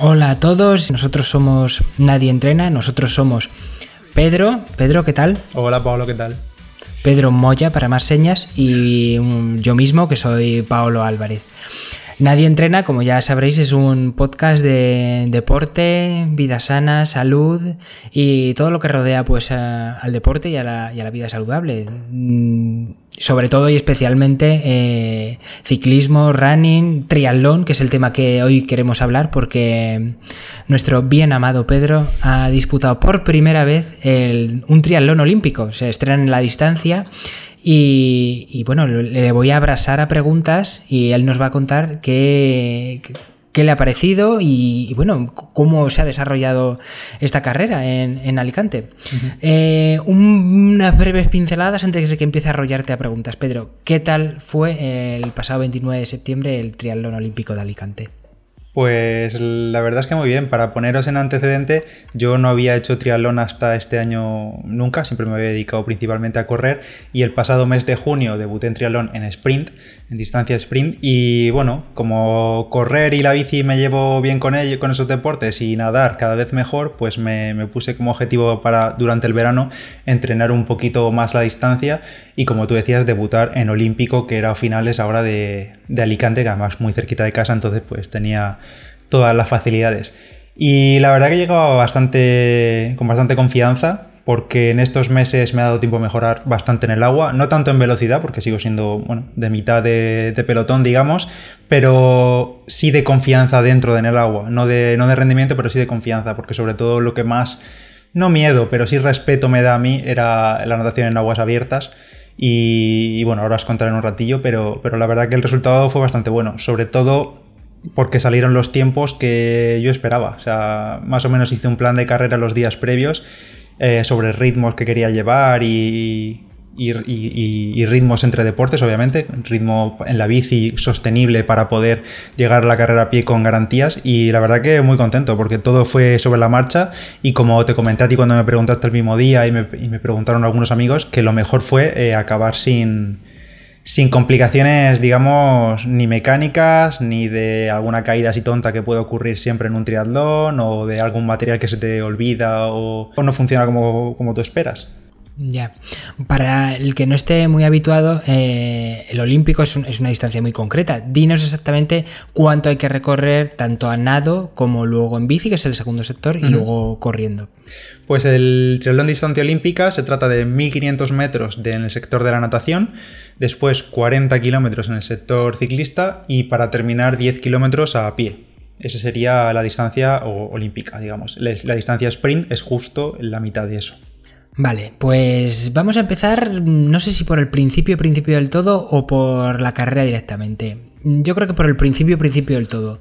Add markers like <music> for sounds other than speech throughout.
Hola a todos, nosotros somos Nadie Entrena, nosotros somos Pedro. Pedro, ¿qué tal? Hola Pablo, ¿qué tal? Pedro Moya para más señas y mm, yo mismo que soy Paolo Álvarez. Nadie entrena, como ya sabréis, es un podcast de deporte, vida sana, salud y todo lo que rodea pues al deporte y a, la, vida saludable. Sobre todo y especialmente eh, ciclismo, running, triatlón, que es el tema que hoy queremos hablar porque nuestro bien amado Pedro ha disputado por primera vez un triatlón olímpico. Se estrena en la distancia y, bueno, le voy a abrazar a preguntas y él nos va a contar qué, qué le ha parecido y, bueno, cómo se ha desarrollado esta carrera en, Alicante. Eh, unas breves pinceladas antes de que empiece a arrollarte a preguntas. Pedro, ¿qué tal fue el pasado 29 de septiembre el Triatlón Olímpico de Alicante? Pues la verdad es que muy bien. Para poneros en antecedente, yo no había hecho triatlón hasta este año nunca, siempre me había dedicado principalmente a correr y el pasado mes de junio debuté en triatlón en sprint, en distancia sprint y bueno, como correr y la bici me llevo bien con ello, con esos deportes y nadar cada vez mejor, pues me, me puse como objetivo para durante el verano entrenar un poquito más la distancia y como tú decías, debutar en Olímpico, que era a finales ahora de, de Alicante, que además muy cerquita de casa, entonces pues tenía todas las facilidades. Y la verdad que llegaba bastante, con bastante confianza, porque en estos meses me ha dado tiempo a mejorar bastante en el agua, no tanto en velocidad, porque sigo siendo bueno, de mitad de, pelotón, digamos, pero sí de confianza dentro de en el agua, no de, no de rendimiento, pero sí de confianza, porque sobre todo lo que más, no miedo, pero sí respeto me da a mí era la natación en aguas abiertas. Y, bueno, ahora os contaré en un ratillo, pero, pero la verdad que el resultado fue bastante bueno, sobre todo porque salieron los tiempos que yo esperaba. O sea, más o menos hice un plan de carrera los días previos eh, sobre ritmos que quería llevar y, y, ritmos entre deportes, obviamente, ritmo en la bici sostenible para poder llegar a la carrera a pie con garantías. Y la verdad que muy contento porque todo fue sobre la marcha. Y como te comenté a ti cuando me preguntaste el mismo día y me, preguntaron algunos amigos que lo mejor fue eh, acabar sin, sin complicaciones, digamos, ni mecánicas, ni de alguna caída así tonta que puede ocurrir siempre en un triatlón, o de algún material que se te olvida o, no funciona como, como tú esperas. Ya. Para el que no esté muy habituado, eh, el olímpico es, una distancia muy concreta. Dinos exactamente cuánto hay que recorrer tanto a nado como luego en bici, que es el segundo sector, y luego corriendo. Pues el triatlón de distancia olímpica se trata de 1500 metros en el sector de la natación, después 40 kilómetros en el sector ciclista y para terminar 10 kilómetros a pie. Esa sería la distancia olímpica, digamos. La distancia sprint es justo la mitad de eso. Vale, pues vamos a empezar, no sé si por el principio, principio del todo o por la carrera directamente. Yo creo que por el principio, principio del todo.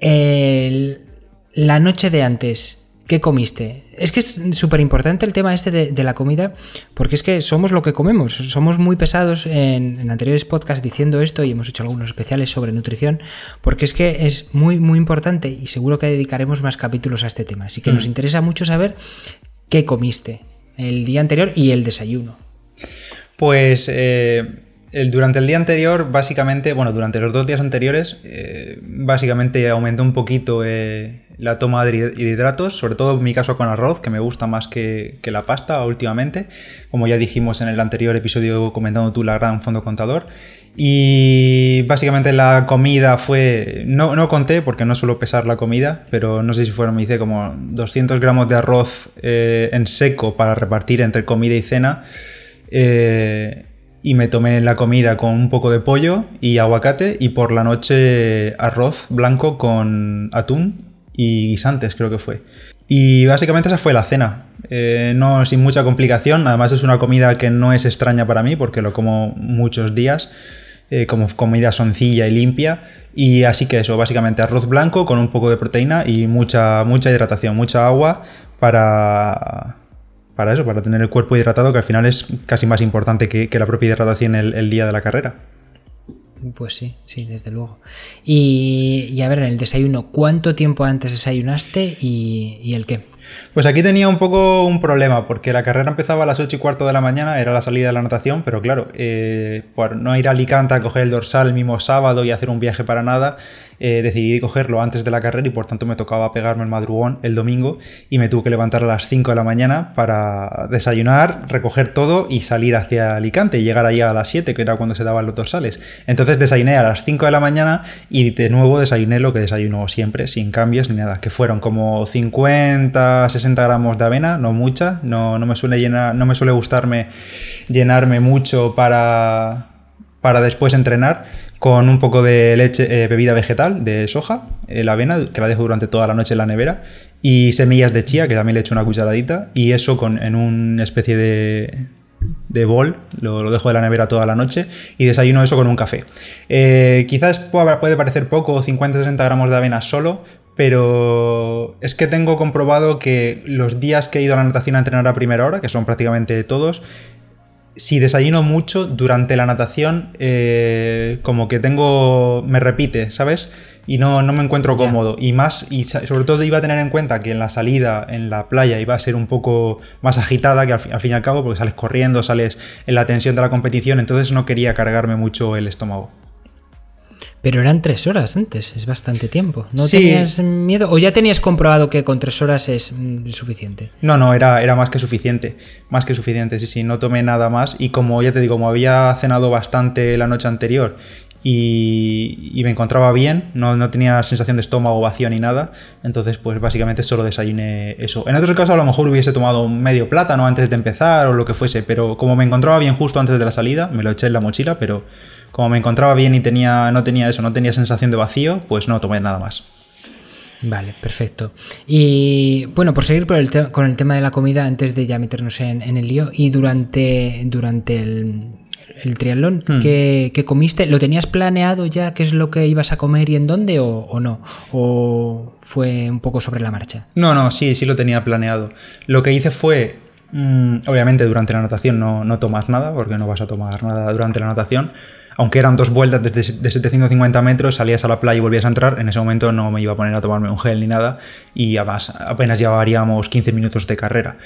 la noche de antes, ¿qué comiste? Es que es súper importante el tema este de, la comida, porque es que somos lo que comemos. Somos muy pesados en, en, anteriores podcasts diciendo esto y hemos hecho algunos especiales sobre nutrición, porque es que es muy, muy importante y seguro que dedicaremos más capítulos a este tema. Así que nos mm. interesa mucho saber qué comiste el día anterior y el desayuno. Pues eh, durante el día anterior, básicamente, bueno, durante los dos días anteriores, eh, básicamente aumentó un poquito eh, la toma de hidratos, sobre todo en mi caso con arroz, que me gusta más que, que, la pasta últimamente, como ya dijimos en el anterior episodio comentando tú la gran fondo contador. Y básicamente la comida fue, no, no conté porque no suelo pesar la comida, pero no sé si fueron, me hice como 200 gramos de arroz eh, en seco para repartir entre comida y cena. Eh, y me tomé la comida con un poco de pollo y aguacate y por la noche arroz blanco con atún y guisantes creo que fue. Y básicamente esa fue la cena. Eh, no sin mucha complicación, además es una comida que no es extraña para mí porque lo como muchos días. Eh, como comida sencilla y limpia. Y así que eso, básicamente arroz blanco con un poco de proteína y mucha, mucha hidratación, mucha agua para, para eso, para tener el cuerpo hidratado, que al final es casi más importante que, la propia hidratación el, día de la carrera. Pues sí, sí, desde luego. Y, a ver, en el desayuno, ¿cuánto tiempo antes desayunaste y, el qué? Pues aquí tenía un poco un problema, porque la carrera empezaba a las 8 y cuarto de la mañana, era la salida de la natación, pero claro, eh, por no ir a Alicante a coger el dorsal el mismo sábado y hacer un viaje para nada, eh, decidí cogerlo antes de la carrera y por tanto me tocaba pegarme el madrugón el domingo y me tuve que levantar a las 5 de la mañana para desayunar, recoger todo y salir hacia Alicante y llegar allá a las 7, que era cuando se daban los dorsales. Entonces desayuné a las 5 de la mañana y de nuevo desayuné lo que desayuno siempre, sin cambios ni nada, que fueron como 50, 60 gramos de avena, no mucha, no, no me suele llenar, no me suele gustarme llenarme mucho para, para después entrenar con un poco de leche, eh, bebida vegetal de soja, eh, la avena, que la dejo durante toda la noche en la nevera, y semillas de chía, que también le echo una cucharadita, y eso con, en una especie de, de bol, lo, dejo de la nevera toda la noche y desayuno eso con un café. Eh, quizás puede parecer poco, 50-60 gramos de avena solo, pero es que tengo comprobado que los días que he ido a la natación a entrenar a primera hora, que son prácticamente todos, si desayuno mucho durante la natación, eh, como que tengo. me repite, ¿sabes? Y no, no me encuentro cómodo. Y más, y sobre todo iba a tener en cuenta que en la salida, en la playa, iba a ser un poco más agitada que al, al fin y al cabo, porque sales corriendo, sales en la tensión de la competición, entonces no quería cargarme mucho el estómago. Pero eran tres horas antes, es bastante tiempo. ¿No tenías miedo? ¿O ya tenías comprobado que con tres horas es mm, suficiente? No, no, era, era más que suficiente. Más que suficiente, sí, sí, no tomé nada más. Y como ya te digo, como había cenado bastante la noche anterior y, me encontraba bien, no, no, tenía sensación de estómago vacío ni nada, entonces pues básicamente solo desayuné eso. En otros casos a lo mejor hubiese tomado medio plátano antes de empezar o lo que fuese, pero como me encontraba bien justo antes de la salida, me lo eché en la mochila, pero como me encontraba bien y tenía, no tenía eso, no tenía sensación de vacío, pues no tomé nada más. Vale, perfecto. Y bueno, por seguir con el tema de la comida, antes de ya meternos en, el lío, y durante, durante el, triatlón, hmm. ¿qué, comiste? ¿Lo tenías planeado ya qué es lo que ibas a comer y en dónde o, no? ¿O fue un poco sobre la marcha? No, no, sí, sí lo tenía planeado. Lo que hice fue, mm, obviamente durante la natación no, no tomas nada, porque no vas a tomar nada durante la natación aunque eran dos vueltas de 750 metros, salías a la playa y volvías a entrar, en ese momento no me iba a poner a tomarme un gel ni nada y además apenas llevaríamos 15 minutos de carrera.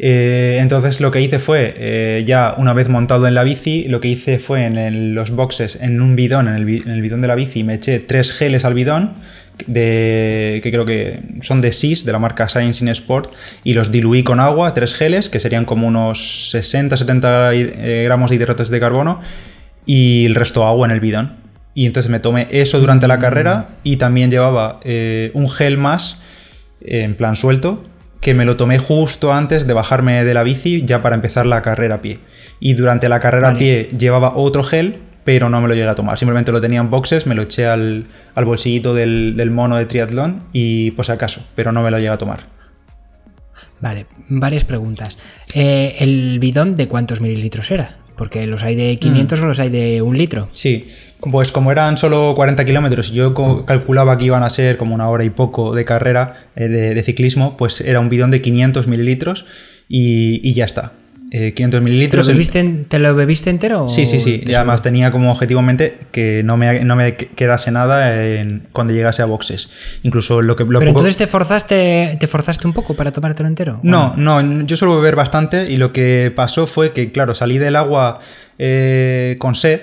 Eh, entonces lo que hice fue, eh, ya una vez montado en la bici, lo que hice fue en los boxes, en un bidón, en el, bidón de la bici, me eché tres geles al bidón, de, que creo que son de SIS, de la marca Science in Sport, y los diluí con agua, tres geles, que serían como unos 60-70 eh, gramos de hidratos de carbono, y el resto agua en el bidón. Y entonces me tomé eso durante la carrera y también llevaba eh, un gel más en plan suelto que me lo tomé justo antes de bajarme de la bici ya para empezar la carrera a pie. Y durante la carrera a pie llevaba otro gel, pero no me lo llegué a tomar. Simplemente lo tenía en boxes, me lo eché al, bolsillito del, mono de triatlón y pues acaso, pero no me lo llegué a tomar. Vale, varias preguntas. Eh, ¿El bidón de cuántos mililitros era? Porque los hay de 500 mm. o los hay de un litro. Sí, pues como eran solo 40 kilómetros, yo calculaba que iban a ser como una hora y poco de carrera eh, de, ciclismo, pues era un bidón de 500 mililitros y ya está. 500 eh, mililitros. ¿Te lo, bebiste, entero? Sí, sí, sí. Y además tenía como objetivamente que no me, no me quedase nada cuando llegase a boxes. Incluso lo que... Pero entonces te forzaste, te forzaste un poco para tomártelo entero. No, no, yo suelo beber bastante y lo que pasó fue que, claro, salí del agua eh, con sed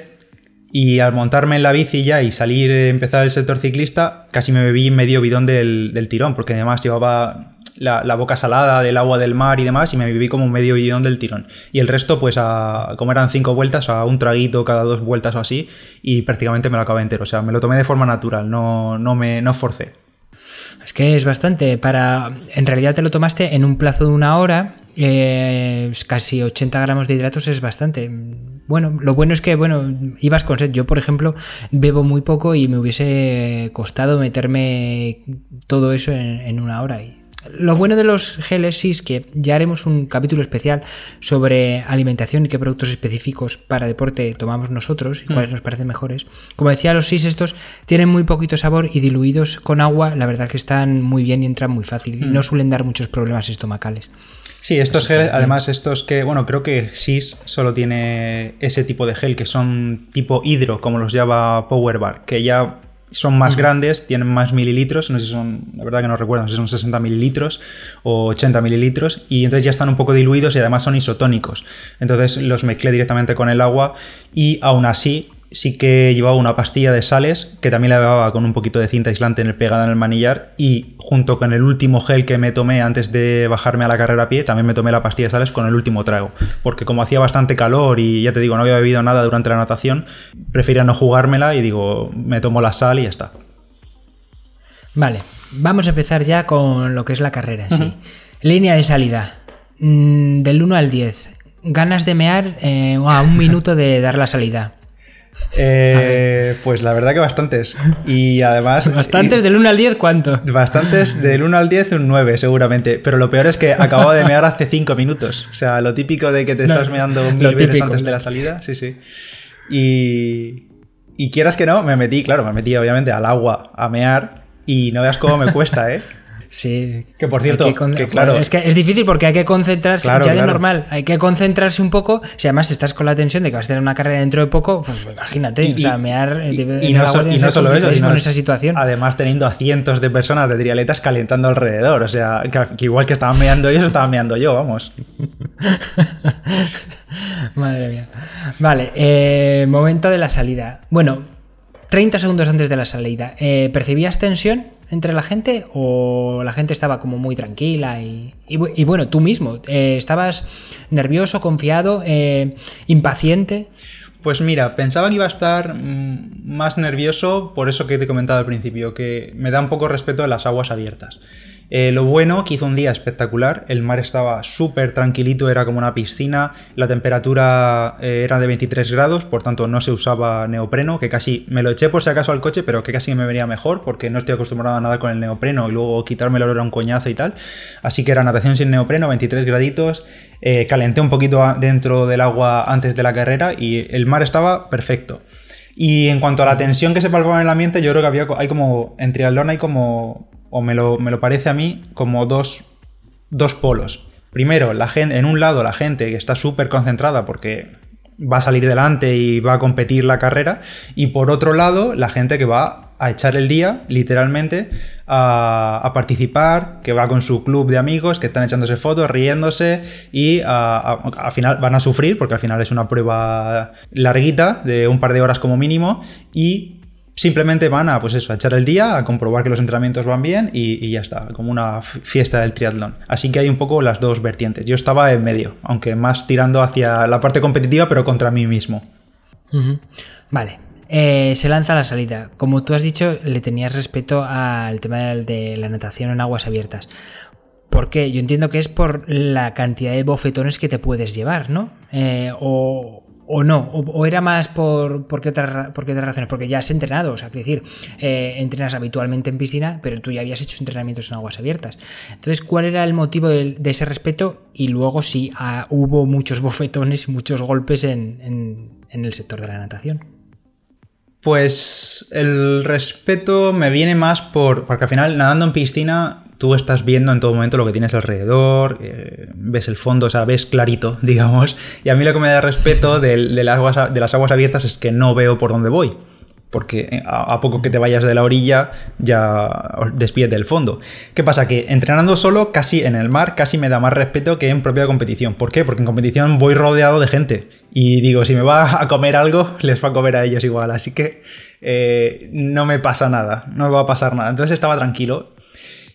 y al montarme en la bici ya y salir, empezar el sector ciclista, casi me bebí medio bidón del, del tirón, porque además llevaba la, boca salada del agua del mar y demás, y me viví como medio bidón del tirón. Y el resto, pues, a, como eran cinco vueltas, a un traguito cada dos vueltas o así, y prácticamente me lo acabé entero. O sea, me lo tomé de forma natural, no, no me no forcé. Es que es bastante. Para. En realidad te lo tomaste en un plazo de una hora. Eh, casi 80 gramos de hidratos es bastante. Bueno, lo bueno es que, bueno, ibas con sed. Yo, por ejemplo, bebo muy poco y me hubiese costado meterme todo eso en, una hora. Lo bueno de los geles es que ya haremos un capítulo especial sobre alimentación y qué productos específicos para deporte tomamos nosotros y hmm. cuáles nos parecen mejores. Como decía, los SIS estos tienen muy poquito sabor y diluidos con agua, la verdad que están muy bien y entran muy fácil. Hmm. No suelen dar muchos problemas estomacales. Sí, estos geles, además estos que, bueno, creo que SIS solo tiene ese tipo de gel, que son tipo hidro, como los llama Power Bar, que ya son más grandes, tienen más mililitros, no sé si son, la verdad que no recuerdo, no sé si son 60 mililitros o 80 mililitros, y entonces ya están un poco diluidos y además son isotónicos. Entonces los mezclé directamente con el agua y aún así sí que llevaba una pastilla de sales que también la llevaba con un poquito de cinta aislante en el pegada en el manillar y junto con el último gel que me tomé antes de bajarme a la carrera a pie, también me tomé la pastilla de sales con el último trago, porque como hacía bastante calor y ya te digo, no había bebido nada durante la natación, prefería no jugármela y digo, me tomo la sal y ya está. Vale, vamos a empezar ya con lo que es la carrera sí. Línea de salida. Mm, del 1 al 10. Ganas de mear eh, a un minuto de dar la salida. Eh, pues la verdad que bastantes. Y además. ¿Bastantes del 1 al 10 cuánto? Bastantes del 1 al 10, un 9 seguramente. Pero lo peor es que acabo de mear hace 5 minutos. O sea, lo típico de que te estás meando mil veces antes de la salida. Sí, sí. Y. Y quieras que no, me metí, claro, me metí obviamente al agua a mear. Y no veas cómo me cuesta, ¿eh? Sí. Que por cierto, que, claro. Es que es difícil porque hay que concentrarse, ya de normal, hay que concentrarse un poco. Si además estás con la tensión de que vas a tener una carrera dentro de poco, pues imagínate, o sea, mear y, y, no, solo eso, sino en esa situación. Además, teniendo a cientos de personas de trialetas calentando alrededor. O sea, que, igual que estaban meando ellos, estaban meando yo, vamos. <laughs> Madre mía. Vale, eh, momento de la salida. Bueno, 30 segundos antes de la salida, eh, ¿percibías tensión entre la gente o la gente estaba como muy tranquila? Y, bueno, tú mismo, eh, ¿estabas nervioso, confiado, eh, impaciente? Pues mira, pensaba que iba a estar mm, más nervioso por eso que te he comentado al principio, que me da un poco respeto a las aguas abiertas. Eh, lo bueno, que hizo un día espectacular, el mar estaba súper tranquilito, era como una piscina, la temperatura eh, era de 23 grados, por tanto no se usaba neopreno, que casi me lo eché por si acaso al coche, pero que casi me venía mejor, porque no estoy acostumbrado a nada con el neopreno y luego quitármelo era un coñazo y tal. Así que era natación sin neopreno, 23 graditos, eh, calenté un poquito dentro del agua antes de la carrera y el mar estaba perfecto. Y en cuanto a la tensión que se palpaba en el ambiente, yo creo que había, hay como, en triatlón hay como o me lo, parece a mí, como dos, dos polos. Primero, la gente, en un lado la gente que está súper concentrada porque va a salir delante y va a competir la carrera, y por otro lado, la gente que va a echar el día, literalmente, a, participar, que va con su club de amigos, que están echándose fotos, riéndose, y al final van a sufrir, porque al final es una prueba larguita, de un par de horas como mínimo, y simplemente van a, pues eso, a echar el día, a comprobar que los entrenamientos van bien y, ya está, como una fiesta del triatlón. Así que hay un poco las dos vertientes. Yo estaba en medio, aunque más tirando hacia la parte competitiva, pero contra mí mismo. Vale. Eh, se lanza la salida. Como tú has dicho, le tenías respeto al tema de la natación en aguas abiertas. ¿Por qué? Yo entiendo que es por la cantidad de bofetones que te puedes llevar, ¿no? Eh, o, o no, o, era más por, por, qué otra, por otras razones, porque ya has entrenado, o sea, decir, eh, entrenas habitualmente en piscina, pero tú ya habías hecho entrenamientos en aguas abiertas. Entonces, ¿cuál era el motivo de, ese respeto? Y luego si ah, hubo muchos <laughs> bofetones y muchos golpes en, en el sector de la natación. Pues el respeto me viene más por. Porque al final, nadando en piscina, tú estás viendo en todo momento lo que tienes alrededor, eh, ves el fondo, o sea, ves clarito, <laughs> digamos. Y a mí lo que me da respeto de, las aguas, abiertas es que no veo por dónde voy. Porque eh, a, poco que te vayas de la orilla ya despides del fondo. ¿Qué pasa? Que entrenando solo, casi en el mar, casi me da más respeto que en propia competición. ¿Por qué? Porque en competición voy rodeado de gente. Y digo, si me va <laughs> a comer algo, les va a comer a ellos igual. Así que eh, no me pasa nada, no me va a pasar nada. Entonces estaba tranquilo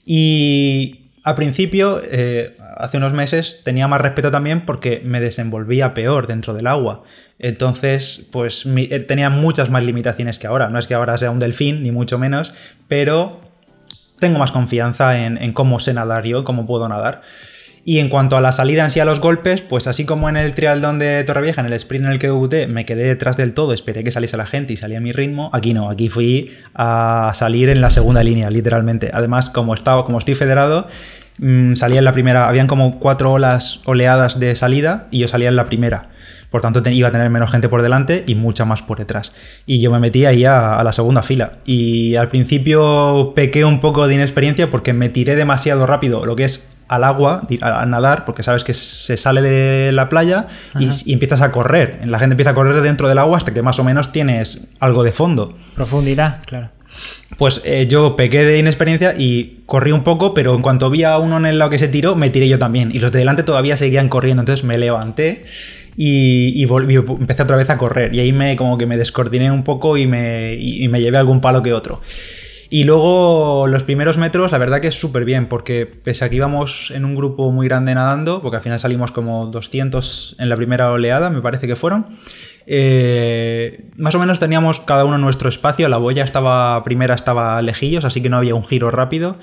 y al principio, eh, hace unos meses, tenía más respeto también porque me desenvolvía peor dentro del agua. Entonces, pues eh, tenía muchas más limitaciones que ahora. No es que ahora sea un delfín, ni mucho menos, pero tengo más confianza en, en cómo sé nadar yo, cómo puedo nadar. Y en cuanto a la salida en sí a los golpes, pues así como en el trialdón de Torrevieja, en el sprint en el que debuté, me quedé detrás del todo, esperé que saliese la gente y salía a mi ritmo, aquí no, aquí fui a salir en la segunda línea, literalmente. Además, como, estaba, como estoy federado, mm, salía en la primera, habían como cuatro olas oleadas de salida y yo salía en la primera. Por tanto, iba a tener menos gente por delante y mucha más por detrás. Y yo me metí ahí a, la segunda fila. Y al principio pequé un poco de inexperiencia porque me tiré demasiado rápido, lo que es al agua, a, nadar, porque sabes que se sale de la playa y, empiezas a correr. La gente empieza a correr dentro del agua hasta que más o menos tienes algo de fondo. Profundidad, claro. Pues eh, yo pequé de inexperiencia y corrí un poco, pero en cuanto vi a uno en el lado que se tiró, me tiré yo también. Y los de delante todavía seguían corriendo, entonces me levanté y, empecé otra vez a correr. Y ahí me como que me descoordiné un poco y me, y me llevé algún palo que otro. Y luego los primeros metros, la verdad que es súper bien, porque pese a que íbamos en un grupo muy grande nadando, porque al final salimos como 200 en la primera oleada, me parece que fueron, eh, más o menos teníamos cada uno nuestro espacio, la boya estaba primera estaba lejillos, así que no había un giro rápido.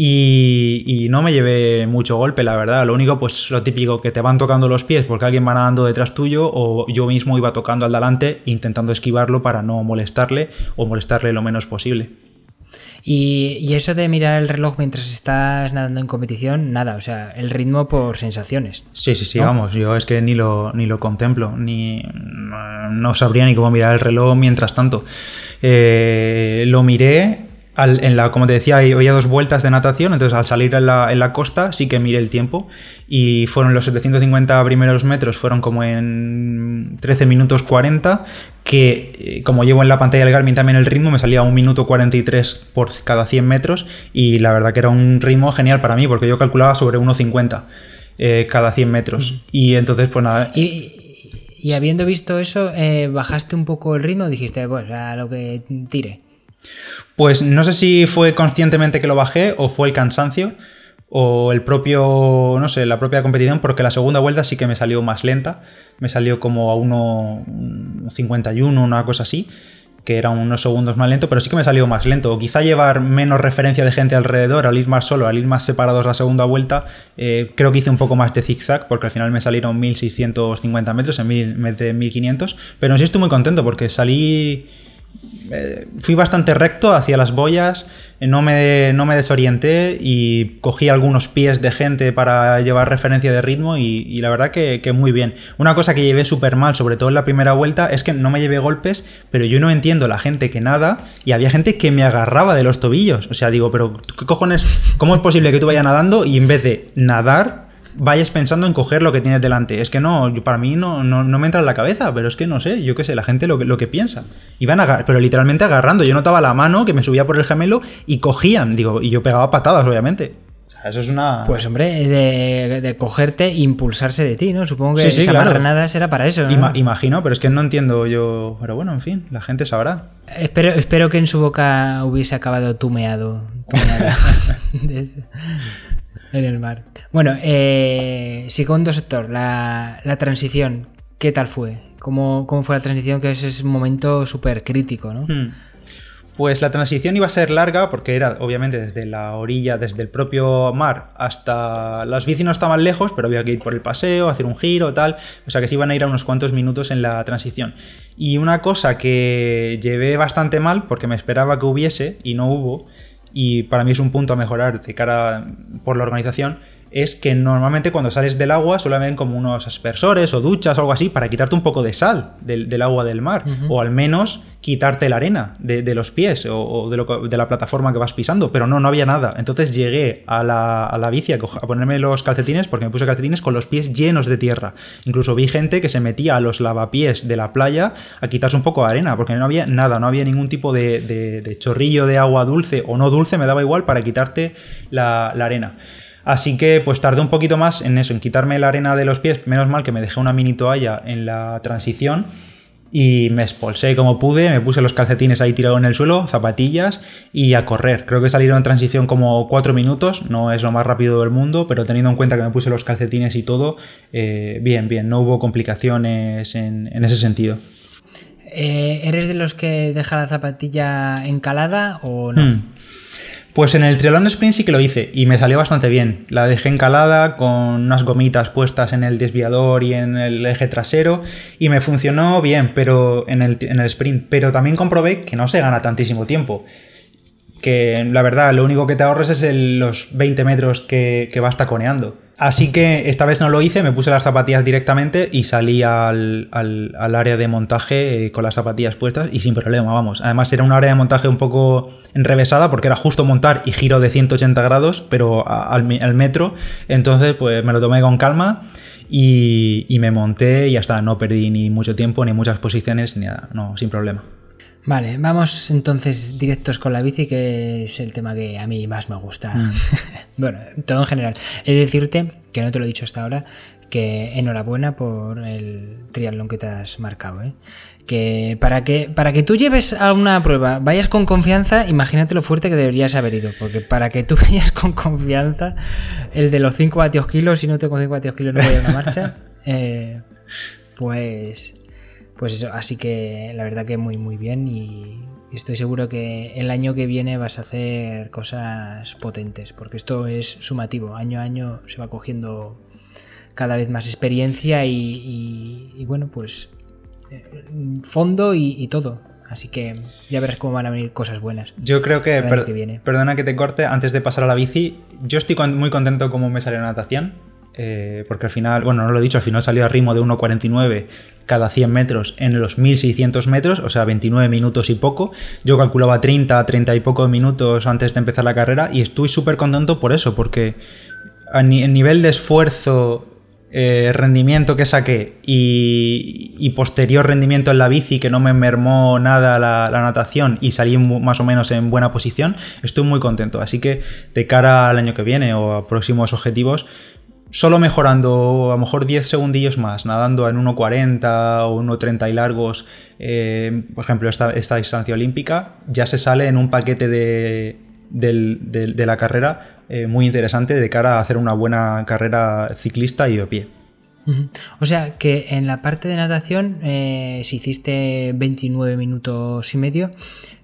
Y, no me llevé mucho golpe, la verdad. Lo único, pues lo típico, que te van tocando los pies porque alguien va nadando detrás tuyo o yo mismo iba tocando al delante intentando esquivarlo para no molestarle o molestarle lo menos posible. Y, eso de mirar el reloj mientras estás nadando en competición, nada, o sea, el ritmo por sensaciones. Sí, sí, sí, vamos, yo es que ni lo, ni lo contemplo, ni no sabría ni cómo mirar el reloj mientras tanto. Eh, lo miré en la, como te decía, había dos vueltas de natación, entonces al salir en la, en la, costa sí que miré el tiempo y fueron los 750 primeros metros, fueron como en 13 minutos 40, que eh, como llevo en la pantalla del Garmin también el ritmo, me salía un minuto 43 por cada 100 metros y la verdad que era un ritmo genial para mí porque yo calculaba sobre 1,50 eh, cada 100 metros. Y entonces pues nada... Y... Y habiendo visto eso, eh, ¿bajaste un poco el ritmo? Dijiste, pues a lo que tire. Pues no sé si fue conscientemente que lo bajé o fue el cansancio o el propio, no sé, la propia competición, porque la segunda vuelta sí que me salió más lenta, me salió como a 1.51, una cosa así, que era unos segundos más lento, pero sí que me salió más lento. O quizá llevar menos referencia de gente alrededor, al ir más solo, al ir más separados la segunda vuelta, eh, creo que hice un poco más de zigzag, porque al final me salieron 1650 metros en vez de 1500, pero sí estoy muy contento porque salí eh, fui bastante recto hacia las boyas, eh, no me, no me desorienté y cogí algunos pies de gente para llevar referencia de ritmo y, la verdad que, muy bien. Una cosa que llevé súper mal, sobre todo en la primera vuelta, es que no me llevé golpes, pero yo no entiendo la gente que nada y había gente que me agarraba de los tobillos. O sea, digo, pero ¿qué cojones? ¿Cómo es posible que tú vayas nadando y en vez de nadar vayas pensando en coger lo que tienes delante. Es que no, para mí no, no, me entra en la cabeza, pero es que no sé, yo qué sé, la gente lo, lo que piensa. Iban a pero literalmente agarrando. Yo notaba la mano que me subía por el gemelo y cogían, digo, y yo pegaba patadas, obviamente. eso es una. Pues hombre, de, cogerte e impulsarse de ti, ¿no? Supongo que esa claro. será para eso. imagino, pero es que no entiendo yo. Pero bueno, en fin, la gente sabrá. Espero, espero que en su boca hubiese acabado tumeado. tumeado. <laughs> <laughs> en el mar. Bueno, eh, segundo sector, la, transición, ¿qué tal fue? ¿Cómo, ¿Cómo, fue la transición? Que es un momento súper crítico, ¿no? Hmm. Pues la transición iba a ser larga porque era obviamente desde la orilla, desde el propio mar hasta... Las bicis no estaban lejos, pero había que ir por el paseo, hacer un giro, tal. O sea que se iban a ir a unos cuantos minutos en la transición. Y una cosa que llevé bastante mal, porque me esperaba que hubiese y no hubo, y para mí es un punto a mejorar de cara por la organización, es que normalmente cuando sales del agua suele haber como unos aspersores o duchas o algo así para quitarte un poco de sal del, agua del mar, o al menos quitarte la arena de, los pies o, de, la plataforma que vas pisando, pero no, no había nada. Entonces llegué a la, a la bici a, ponerme los calcetines, porque me puse calcetines con los pies llenos de tierra. Incluso vi gente que se metía a los lavapiés de la playa a quitarse un poco de arena, porque no había nada, no había ningún tipo de, chorrillo de agua dulce o no dulce, me daba igual para quitarte la, la arena. Así que pues tardé un poquito más en eso, en quitarme la arena de los pies. Menos mal que me dejé una mini toalla en la transición y me expulsé como pude, me puse los calcetines ahí tirados en el suelo, zapatillas y a correr. Creo que salieron en transición como cuatro minutos, no es lo más rápido del mundo, pero teniendo en cuenta que me puse los calcetines y todo, eh, bien, bien, no hubo complicaciones en, ese sentido. Eh, ¿Eres de los que deja la zapatilla encalada o no? Hmm. Pues en el triatlón sprint sí que lo hice y me salió bastante bien. La dejé encalada con unas gomitas puestas en el desviador y en el eje trasero y me funcionó bien, pero en el, en el sprint. Pero también comprobé que no se gana tantísimo tiempo que la verdad lo único que te ahorres es los 20 metros que, vas taconeando. Así que esta vez no lo hice, me puse las zapatillas directamente y salí al, área de montaje eh, con las zapatillas puestas y sin problema, vamos. Además era un área de montaje un poco enrevesada porque era justo montar y giro de 180 grados, pero al, metro. Entonces pues me lo tomé con calma y, y me monté y ya está, no perdí ni mucho tiempo, ni muchas posiciones, ni nada, no, sin problema. Vale, vamos entonces directos con la bici, que es el tema que a mí más me gusta. Mm. <laughs> bueno, todo en general. He de decirte, que no te lo he dicho hasta ahora, que enhorabuena por el triatlón que te has marcado. ¿eh? Que para, que para que tú lleves a una prueba, vayas con confianza, imagínate lo fuerte que deberías haber ido. Porque para que tú <laughs> vayas con confianza, el de los 5 vatios kilos, si no tengo 5 vatios kilos no voy a una marcha, <laughs> eh, pues, pues eso. Así que la verdad que muy, muy bien y estoy seguro que el año que viene vas a hacer cosas potentes. Porque esto es sumativo. Año a año se va cogiendo cada vez más experiencia y, bueno, pues eh, fondo y, todo. Así que ya verás cómo van a venir cosas buenas. Yo creo que, perdona que te corte, antes de pasar a la bici, yo estoy muy contento cómo me salió la natación. Eh, porque al final, bueno, no lo he dicho, al final salió a ritmo de 1.49 cada 100 metros en los 1600 metros, o sea, 29 minutos y poco. Yo calculaba 30, 30 y pocos minutos antes de empezar la carrera y estoy súper contento por eso, porque a nivel de esfuerzo eh, rendimiento que saqué y, posterior rendimiento en la bici que no me mermó nada la, natación y salí más o menos en buena posición, estoy muy contento. Así que de cara al año que viene o a próximos objetivos, solo mejorando a lo mejor 10 segundillos más, nadando en 1.40 o 1.30 y largos, eh, por ejemplo, esta, esta, distancia olímpica, ya se sale en un paquete de, de la carrera eh, muy interesante de cara a hacer una buena carrera ciclista y de pie. O sea que en la parte de natación, eh, si hiciste 29 minutos y medio,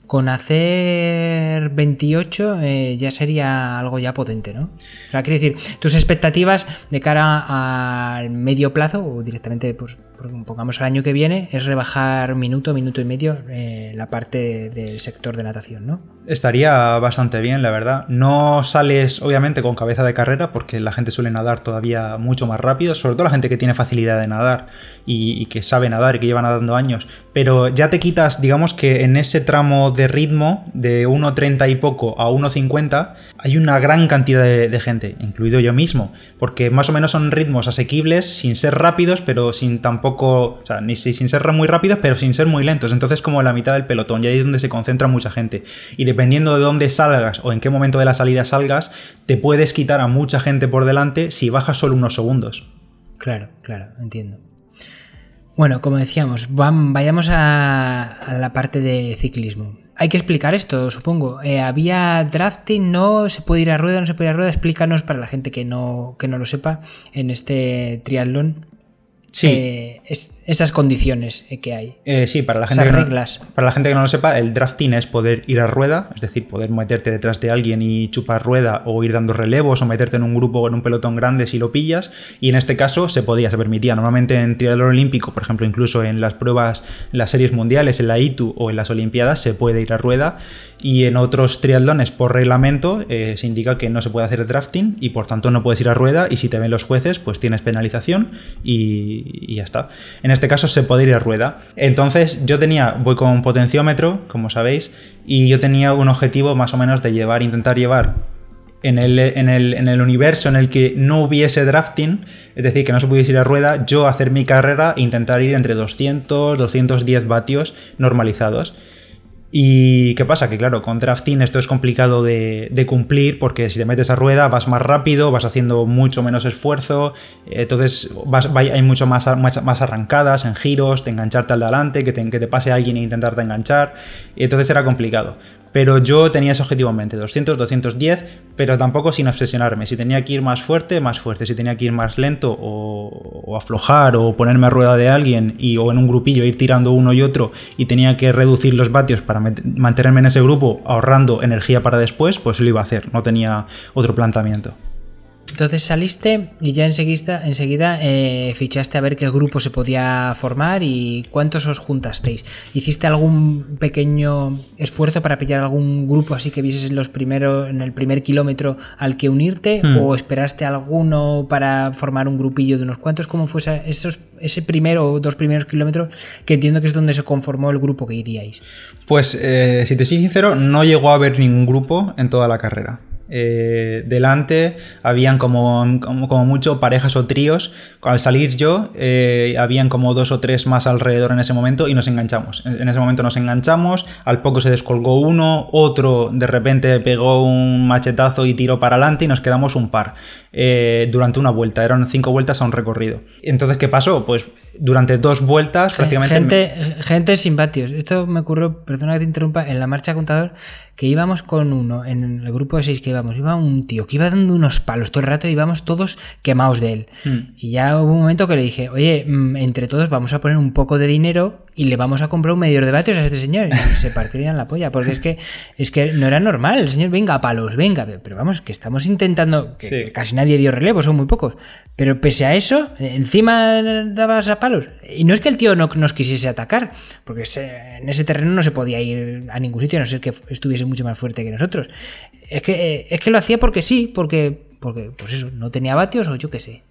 con hacer 28 eh, ya sería algo ya potente, ¿no? O sea, quiero decir, tus expectativas de cara al medio plazo o directamente, pues, pongamos al año que viene, es rebajar minuto, minuto y medio la parte del sector de natación, ¿no? Estaría bastante bien, la verdad. No sales, obviamente, con cabeza de carrera, porque la gente suele nadar todavía mucho más rápido, sobre todo la gente que tiene facilidad de nadar y, que sabe nadar y que lleva nadando años. Pero ya te quitas, digamos que en ese tramo de ritmo, de 1.30 y poco a 1.50, hay una gran cantidad de, gente, incluido yo mismo, porque más o menos son ritmos asequibles, sin ser rápidos, pero sin tampoco, o sea, ni sin ser muy rápidos, pero sin ser muy lentos. Entonces, como la mitad del pelotón, y ahí es donde se concentra mucha gente. Y dependiendo de dónde salgas o en qué momento de la salida salgas, te puedes quitar a mucha gente por delante si bajas solo unos segundos. Claro, claro, entiendo. Bueno, como decíamos, vayamos a, la parte de ciclismo. Hay que explicar esto, supongo. Eh, había drafting, no se puede ir a rueda, no se puede ir a rueda. Explícanos para la gente que no, que no lo sepa en este triatlón Sí. Eh, esas condiciones eh, que hay. Eh, sí, para la, gente que No, para la gente que no lo sepa, el drafting es poder ir a rueda, es decir, poder meterte detrás de alguien y chupar rueda o ir dando relevos o meterte en un grupo o en un pelotón grande si lo pillas. Y en este caso se podía, se permitía. Normalmente en triatlón olímpico, por ejemplo, incluso en las pruebas, las series mundiales, en la ITU o en las Olimpiadas, se puede ir a rueda y en otros triatlones por reglamento eh, se indica que no se puede hacer drafting y por tanto no puedes ir a rueda y si te ven los jueces pues tienes penalización y, ya está. En este caso se puede ir a rueda. Entonces yo tenía, voy con un potenciómetro, como sabéis, y yo tenía un objetivo más o menos de llevar, intentar llevar en el, en, el, en el, universo en el que no hubiese drafting, es decir, que no se pudiese ir a rueda, yo hacer mi carrera e intentar ir entre 200, 210 vatios normalizados. ¿Y qué pasa? Que claro, con drafting esto es complicado de, cumplir porque si te metes a rueda vas más rápido, vas haciendo mucho menos esfuerzo, entonces hay mucho más, más, arrancadas en giros, de engancharte al delante, que te, que te pase alguien e intentarte enganchar, y entonces era complicado pero yo tenía ese objetivo en mente, 200, 210, pero tampoco sin obsesionarme. Si tenía que ir más fuerte, más fuerte. Si tenía que ir más lento o, aflojar o ponerme a rueda de alguien y, o en un grupillo ir tirando uno y otro y tenía que reducir los vatios para mantenerme en ese grupo ahorrando energía para después, pues lo iba a hacer. No tenía otro planteamiento. Entonces saliste y ya enseguida, enseguida eh, fichaste a ver qué grupo se podía formar y cuántos os juntasteis. ¿Hiciste algún pequeño esfuerzo para pillar algún grupo así que vieses en, los primeros, en el primer kilómetro al que unirte? Hmm. ¿O esperaste alguno para formar un grupillo de unos cuantos? ¿Cómo fue esos, ese primero o dos primeros kilómetros que entiendo que es donde se conformó el grupo que iríais? Pues eh, si te soy sincero, no llegó a haber ningún grupo en toda la carrera. Eh, delante habían como, como, mucho parejas o tríos. Al salir yo, eh, habían como dos o tres más alrededor en ese momento y nos enganchamos. En ese momento nos enganchamos, al poco se descolgó uno, otro de repente pegó un machetazo y tiró para adelante y nos quedamos un par. Eh, durante una vuelta, eran cinco vueltas a un recorrido. Entonces, ¿qué pasó? Pues durante dos vueltas prácticamente... Gente, gente sin vatios. Esto me ocurrió, perdona que te interrumpa, en la marcha contador, que íbamos con uno, en el grupo de seis que íbamos, iba un tío que iba dando unos palos todo el rato y íbamos todos quemados de él. Hmm. Y ya hubo un momento que le dije, oye, mm, entre todos vamos a poner un poco de dinero y le vamos a comprar un medidor de vatios a este señor. Y se partirían la polla, porque es que, es que no era normal. El señor, venga, palos, venga. Pero vamos, que estamos intentando, que casi nadie dio relevo, son muy pocos. Pero pese a eso, encima dabas a palos. Y no es que el tío no nos quisiese atacar, porque en ese terreno no se podía ir a ningún sitio, a no ser que estuviese mucho más fuerte que nosotros. Es que, es que lo hacía porque sí, porque, porque, pues eso, no tenía vatios o yo qué sé.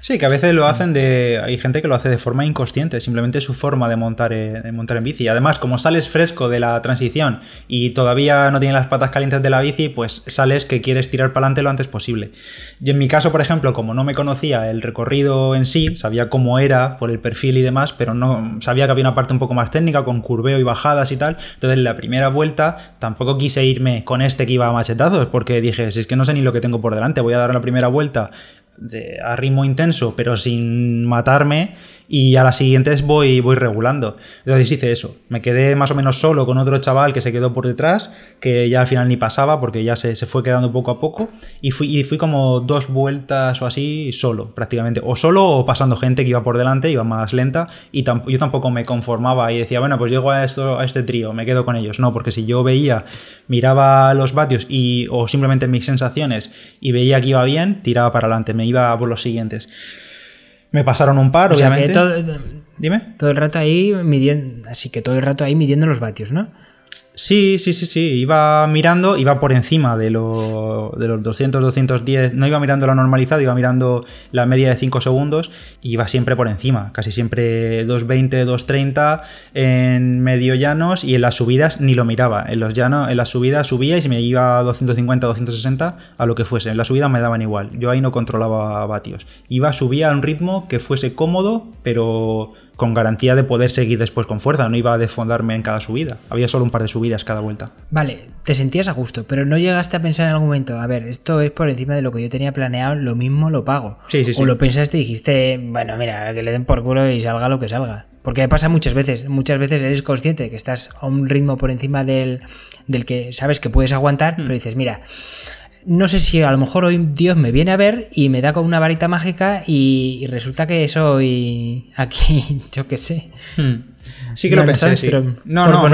Sí, que a veces lo hacen de. Hay gente que lo hace de forma inconsciente, simplemente su forma de montar, en, montar en bici. Además, como sales fresco de la transición y todavía no tienes las patas calientes de la bici, pues sales que quieres tirar para adelante lo antes posible. Y en mi caso, por ejemplo, como no me conocía el recorrido en sí, sabía cómo era por el perfil y demás, pero no sabía que había una parte un poco más técnica con curveo y bajadas y tal. Entonces, la primera vuelta tampoco quise irme con este que iba a machetazos, porque dije, si es que no sé ni lo que tengo por delante, voy a dar la primera vuelta de, a ritmo intenso, pero sin matarme, y a las siguientes voy, voy regulando. Entonces hice eso. Me quedé más o menos solo con otro chaval que se quedó por detrás, que ya al final ni pasaba porque ya se, fue quedando poco a poco, y fui, y fui como dos vueltas o así solo, prácticamente. O solo o pasando gente que iba por delante, iba más lenta, y yo tampoco me conformaba y decía, bueno, pues llego a, esto, a este trío, me quedo con ellos. No, porque si yo veía, miraba los vatios y, o simplemente mis sensaciones y veía que iba bien, tiraba para adelante, me iba por los siguientes. Me pasaron un par, obviamente. Dime. Todo el rato ahí midiendo, así que todo el rato ahí midiendo los vatios, ¿no? Sí, sí, sí, sí. Iba mirando, iba por encima de, lo, de los 200, 210. No iba mirando la normalizada, iba mirando la media de 5 segundos y iba siempre por encima. Casi siempre 220, 230 en medio llanos y en las subidas ni lo miraba. En los llanos, en las subidas subía y si me iba a 250, 260, a lo que fuese. En las subidas me daban igual. Yo ahí no controlaba vatios. Iba, subía a un ritmo que fuese cómodo, pero con garantía de poder seguir después con fuerza, no iba a desfondarme en cada subida, había solo un par de subidas cada vuelta. Vale, te sentías a gusto, pero no llegaste a pensar en algún momento, a ver, esto es por encima de lo que yo tenía planeado, lo mismo lo pago. Sí, sí, sí. O lo pensaste y dijiste, bueno, mira, que le den por culo y salga lo que salga. Porque pasa muchas veces, muchas veces eres consciente que estás a un ritmo por encima del, del que sabes que puedes aguantar, mm. pero dices, mira, no sé si a lo mejor hoy Dios me viene a ver y me da con una varita mágica y, resulta que soy aquí, <laughs> yo qué sé. Hmm. Sí que lo pensé. No, no,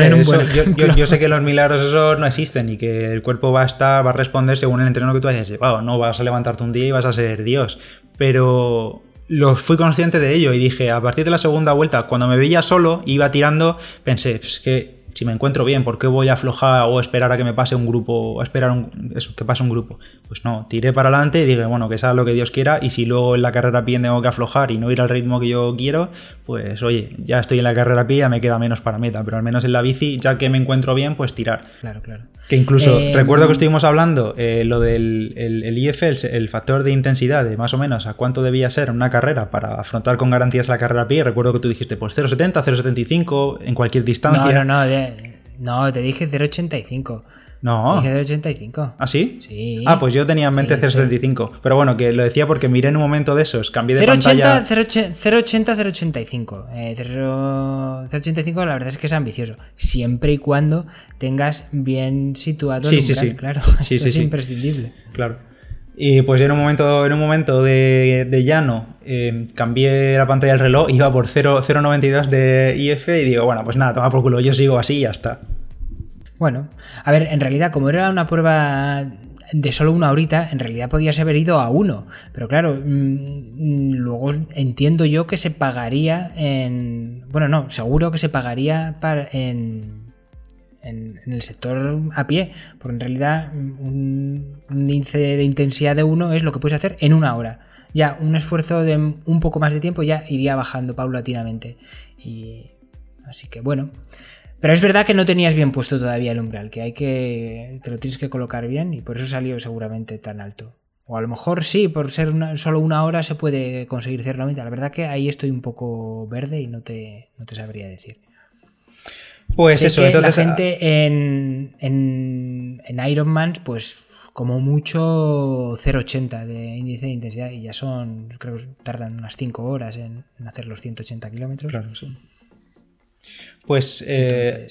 yo, sé que los milagros esos no existen y que el cuerpo va a estar, va a responder según el entreno que tú hayas llevado. No vas a levantarte un día y vas a ser Dios. Pero lo fui consciente de ello y dije, a partir de la segunda vuelta, cuando me veía solo, iba tirando, pensé, pues que si me encuentro bien, ¿por qué voy a aflojar o esperar a que me pase un grupo, o esperar eso, que pase un grupo? Pues no, tiré para adelante y dije, bueno, que sea lo que Dios quiera, y si luego en la carrera pie tengo que aflojar y no ir al ritmo que yo quiero, pues oye, ya estoy en la carrera pie, ya me queda menos para meta, pero al menos en la bici, ya que me encuentro bien, pues tirar. Claro, claro. Que incluso, eh, recuerdo que estuvimos hablando eh, lo del el, IF, el, factor de intensidad, de más o menos a cuánto debía ser una carrera para afrontar con garantías la carrera pie. Recuerdo que tú dijiste, pues 0,70, 0,75 en cualquier distancia. No, no, no, no te dije 0,85. No. Dije 0,85. ¿Ah, sí? Sí. Ah, pues yo tenía en mente 0,75. Pero bueno, que lo decía porque miré en un momento de esos, cambié de 080, pantalla... 0,80, 0,85. Eh, 0,85 la verdad es que es ambicioso. Siempre y cuando tengas bien situado sí, el sí, sí. claro. <laughs> Sí, Esto sí, es imprescindible. Claro. Y pues en un momento, en un momento de, llano eh, cambié la pantalla del reloj, iba por 0,92 de IF y digo, bueno, pues nada, toma por culo, yo sigo así y ya está. Bueno, a ver, en realidad, como era una prueba de solo una horita, en realidad podías haber ido a uno. Pero claro, mm, luego entiendo yo que se pagaría en. Bueno, no, seguro que se pagaría para, en en, el sector a pie, porque en realidad un, índice de intensidad de uno es lo que puedes hacer en una hora. Ya un esfuerzo de un poco más de tiempo ya iría bajando paulatinamente. Y así que bueno. Pero es verdad que no tenías bien puesto todavía el umbral, que hay que. te lo tienes que colocar bien y por eso salió seguramente tan alto. O a lo mejor sí, por ser solo una hora se puede conseguir cierta La verdad que ahí estoy un poco verde y no te, no te sabría decir. Pues eso, entonces. La gente en, en, en Ironman, pues como mucho 0,80 de índice de intensidad y ya son, creo que tardan unas 5 horas en, hacer los 180 kilómetros. Claro, sí. Pues eh,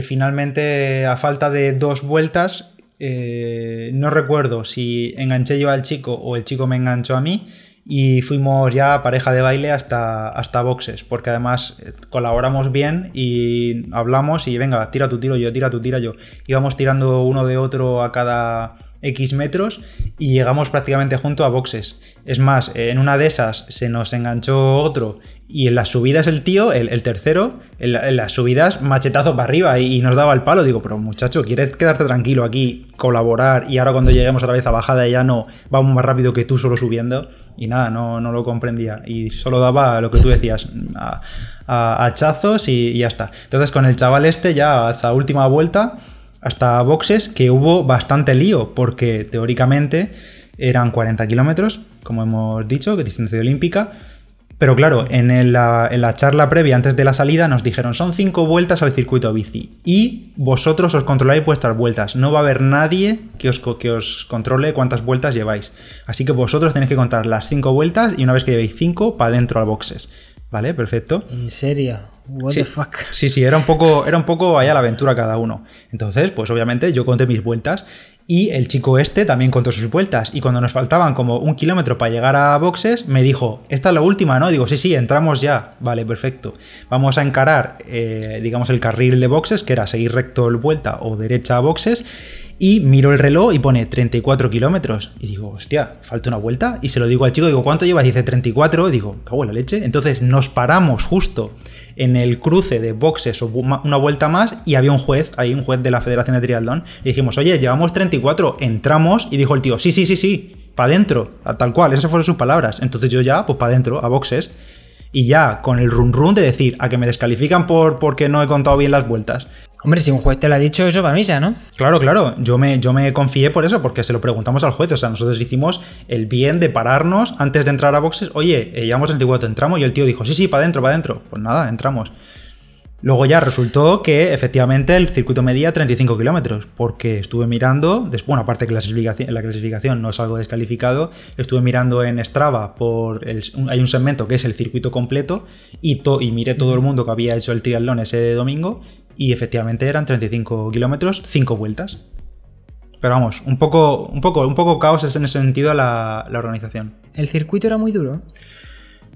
finalmente, a falta de dos vueltas, eh, no recuerdo si enganché yo al chico o el chico me enganchó a mí y fuimos ya pareja de baile hasta, hasta boxes, porque además eh, colaboramos bien y hablamos y venga, tira tu tiro yo, tira tu tira yo. Íbamos tirando uno de otro a cada X metros y llegamos prácticamente junto a boxes. Es más, en una de esas se nos enganchó otro y en las subidas el tío, el, tercero, en, las subidas machetazo para arriba y, nos daba el palo. Digo, pero muchacho, ¿quieres quedarte tranquilo aquí, colaborar y ahora cundo lleguemos otra vez a bajada ya no vamos más rápido que tú solo subiendo? Y nada, no, no lo comprendía y solo daba lo que tú decías, a, hachazos y, y ya está. Entonces con el chaval este ya hasta última vuelta hasta boxes que hubo bastante lío, porque teóricamente eran 40 kilómetros, como hemos dicho, que distancia olímpica. Pero claro, en la, charla previa antes de la salida nos dijeron son 5 vueltas al circuito bici y vosotros os controláis vuestras vueltas. No va a haber nadie que os, que os controle cuántas vueltas lleváis. Así que vosotros tenéis que contar las 5 vueltas y una vez que llevéis 5 para adentro al boxes. ¿Vale? Perfecto. ¿En serio? What sí, the fuck? Sí, sí, era un poco, era un poco allá la aventura cada uno. Entonces, pues obviamente yo conté mis vueltas y el chico este también contó sus vueltas. Y cuando nos faltaban como un kilómetro para llegar a boxes, me dijo, esta es la última, ¿no? Digo, sí, sí, entramos ya. Vale, perfecto. Vamos a encarar, eh, digamos, el carril de boxes, que era seguir recto el vuelta o derecha a boxes. Y miro el reloj y pone 34 kilómetros. Y digo, hostia, falta una vuelta. Y se lo digo al chico, digo, ¿cuánto llevas? Dice 34. Digo, cago en la leche. Entonces nos paramos justo en el cruce de boxes o una vuelta más y había un juez, ahí un juez de la Federación de Triatlón. Y dijimos, oye, llevamos 34, entramos. Y dijo el tío, sí, sí, sí, sí, para adentro, tal cual. Esas fueron sus palabras. Entonces yo ya, pues para adentro, a boxes. Y ya con el run run de decir, a que me descalifican por porque no he contado bien las vueltas. Hombre, si un juez te lo ha dicho, eso va misa, ¿no? Claro, claro. Yo me, yo me confié por eso, porque se lo preguntamos al juez. O sea, nosotros hicimos el bien de pararnos antes de entrar a boxes. Oye, eh, llevamos 24, entramos. Y el tío dijo, sí, sí, para adentro, para adentro. Pues nada, entramos. Luego ya resultó que efectivamente el circuito medía 35 kilómetros, porque estuve mirando, bueno, aparte que la clasificación, la clasificación no es algo descalificado, estuve mirando en Strava, por hay un segmento que es el circuito completo, y, y miré todo el mundo que había hecho el triatlón ese domingo, y efectivamente eran 35 kilómetros, 5 vueltas. Pero vamos, un poco, un poco, un poco caos es en ese sentido la, la organización. ¿El circuito era muy duro?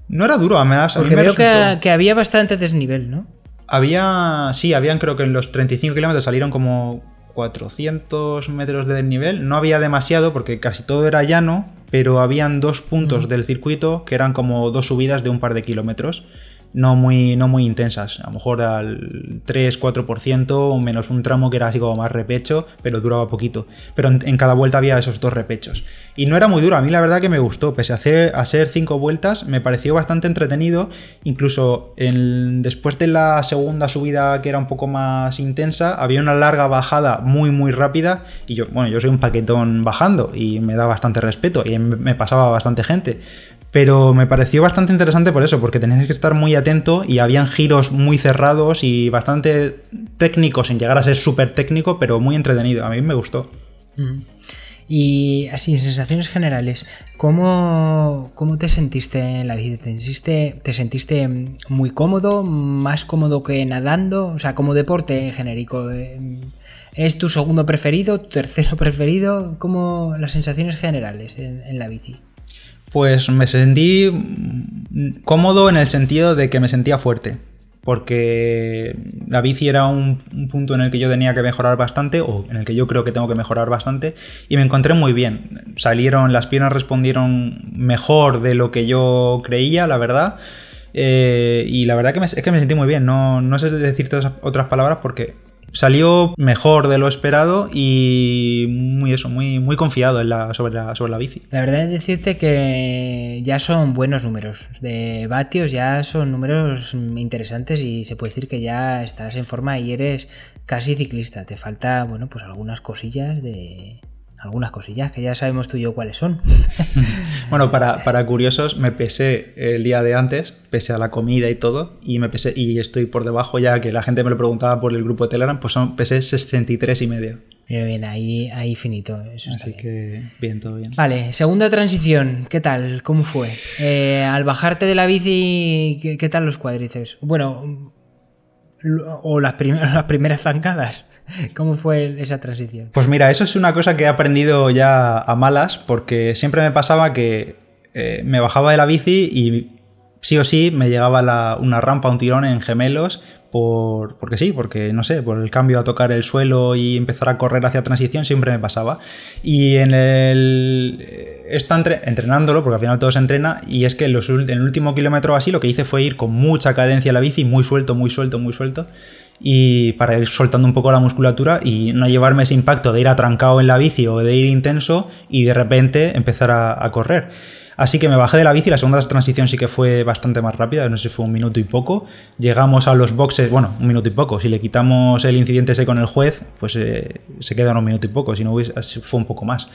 No era duro, me da Porque veo que, que, había bastante desnivel, ¿no? Había, sí, habían creo que en los 35 kilómetros salieron como 400 metros de desnivel. No había demasiado porque casi todo era llano, pero habían dos puntos del circuito que eran como dos subidas de un par de kilómetros no muy, no muy intensas, a lo mejor al 3-4% o menos un tramo que era así como más repecho, pero duraba poquito. Pero en, cada vuelta había esos dos repechos. Y no era muy duro, a mí la verdad que me gustó, pese a, hacer, a ser 5 vueltas, me pareció bastante entretenido, incluso después de la segunda subida que era un poco más intensa, había una larga bajada muy muy rápida. Y yo, bueno, yo soy un paquetón bajando y me da bastante respeto y me pasaba bastante gente pero me pareció bastante interesante por eso, porque tenías que estar muy atento y habían giros muy cerrados y bastante técnicos, sin llegar a ser súper técnico, pero muy entretenido. A mí me gustó. Mm. Y así, sensaciones generales, ¿cómo, ¿cómo, te sentiste en la vida? ¿Te sentiste, ¿Te sentiste muy cómodo, más cómodo que nadando? O sea, como deporte genérico. Eh, ¿Es tu segundo preferido, tu tercero <laughs> preferido? ¿Cómo las sensaciones generales en la bici? Pues me sentí cómodo en el sentido de que me sentía fuerte. Porque la bici era un, punto en el que yo tenía que mejorar bastante, o en el que yo creo que tengo que mejorar bastante, y me encontré muy bien. Salieron, las piernas respondieron mejor de lo que yo creía, la verdad. Eh, y la verdad que es que me sentí muy bien. No, no sé decirte otras palabras porque salió mejor de lo esperado y muy eso, muy, muy confiado en la, sobre, la, sobre la bici. La verdad es decirte que ya son buenos números. De vatios ya son números interesantes y se puede decir que ya estás en forma y eres casi ciclista. Te falta, bueno, pues algunas cosillas de, algunas cosillas que ya sabemos tú y yo cuáles son. <laughs> bueno, para, curiosos, me pesé el día de antes, pese a la comida y todo, y me pesé, y estoy por debajo ya que la gente me lo preguntaba por el grupo de Telegram, pues son, pesé 63 y medio. Bien, bien, ahí, ahí finito. Eso Así que bien, todo bien. Vale, segunda transición, ¿qué tal? ¿Cómo fue? Eh, al bajarte de la bici, ¿qué, tal los cuádriceps? Bueno, o las, <laughs> las primeras zancadas. <laughs> ¿Cómo fue esa transición? Pues mira, eso es una cosa que he aprendido ya a malas, porque siempre me pasaba que eh, me bajaba de la bici y sí o sí me llegaba una rampa, un tirón en gemelos, por, porque sí, porque no sé, por el cambio a tocar el suelo y empezar a correr hacia transición siempre me pasaba. Y en el. Eh, está entrenándolo, porque al final todo se entrena, y es que en, los, en el último kilómetro así lo que hice fue ir con mucha cadencia a la bici, muy suelto, muy suelto, muy suelto y para ir soltando un poco la musculatura y no llevarme ese impacto de ir atrancado en la bici o de ir intenso y de repente empezar a, correr. Así que me bajé de la bici, la segunda transición sí que fue bastante más rápida, no sé si fue un minuto y poco. Llegamos a los boxes, bueno, un minuto y poco, si le quitamos el incidente ese con el juez, pues eh, se queda un minuto y poco, si no fue un poco más.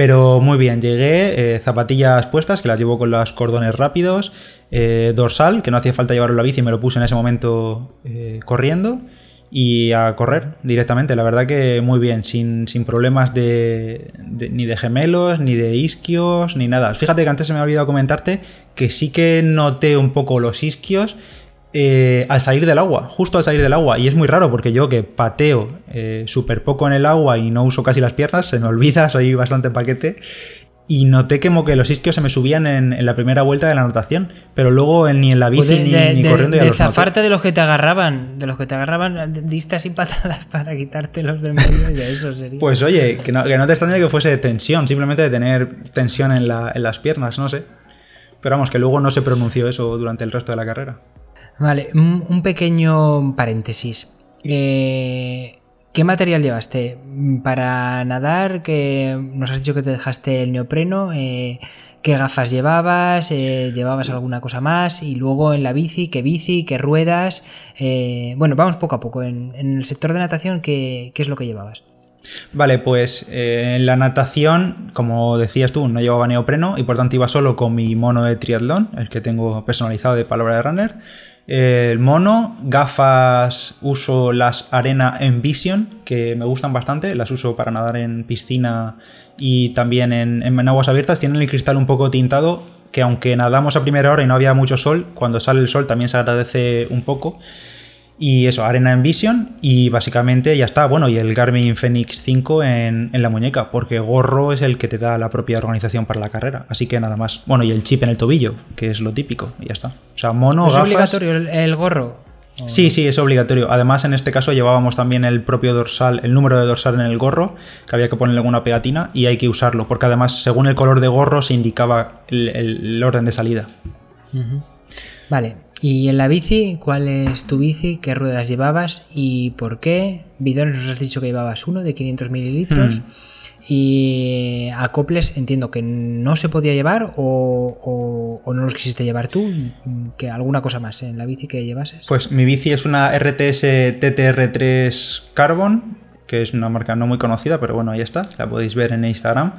Pero muy bien, llegué, eh, zapatillas puestas, que las llevo con los cordones rápidos, eh, dorsal, que no hacía falta llevarlo a la bici, me lo puse en ese momento eh, corriendo y a correr directamente. La verdad que muy bien, sin, problemas de, ni de gemelos, ni de isquios, ni nada. Fíjate que antes se me ha olvidado comentarte que sí que noté un poco los isquios eh, al salir del agua, justo al salir del agua. Y es muy raro porque yo que pateo súper poco en el agua y no uso casi las piernas, se me olvida, <laughs> soy bastante paquete y noté como que los isquios se me subían en, la primera vuelta de la anotación, pero luego ni en la bici pues ni, corriendo ya de zafarte de los que te agarraban, de los que te agarraban, diste así patadas <laughs> para quitarte los del medio y eso sería. Pues oye, que no, te extrañe que fuese tensión, simplemente de tener tensión en, en las piernas, no sé. Pero vamos, que luego no se pronunció eso durante el resto de la carrera. Vale, un pequeño paréntesis. Eh, ¿Qué material llevaste? Para nadar, que nos has dicho que te dejaste el neopreno, eh, ¿qué gafas llevabas? Eh, ¿Llevabas alguna cosa más? Y luego en la bici, ¿qué bici? ¿Qué ruedas? Eh, bueno, vamos poco a poco. En, el sector de natación, ¿qué, es lo que llevabas? Vale, pues en la natación, como decías tú, no llevaba neopreno y por tanto iba solo con mi mono de triatlón, el que tengo personalizado de palabra de runner el mono, gafas, uso las Arena Envision, que me gustan bastante, las uso para nadar en piscina y también en, en, aguas abiertas. Tienen el cristal un poco tintado, que aunque nadamos a primera hora y no había mucho sol, cuando sale el sol también se agradece un poco. Y eso, Arena Envision y básicamente ya está. Bueno, y el Garmin Fenix 5 en, la muñeca, porque gorro es el que te da la propia organización para la carrera. Así que nada más. Bueno, y el chip en el tobillo, que es lo típico, y ya está. O sea, mono, ¿Es obligatorio el, gorro? Sí, sí, es obligatorio. Además, en este caso llevábamos también el propio dorsal, el número de dorsal en el gorro, que había que ponerle alguna pegatina y hay que usarlo, porque además, según el color de gorro, se indicaba el, orden de salida. Vale, y en la bici, ¿cuál es tu bici? ¿Qué ruedas llevabas? ¿Y por qué? Bidones nos has dicho que llevabas uno de 500 mililitros. Hmm. Y acoples entiendo que no se podía llevar o, no los quisiste llevar tú. que ¿Alguna cosa más en la bici que llevases? Pues mi bici es una RTS TTR3 Carbon, que es una marca no muy conocida, pero bueno, ahí está, la podéis ver en Instagram.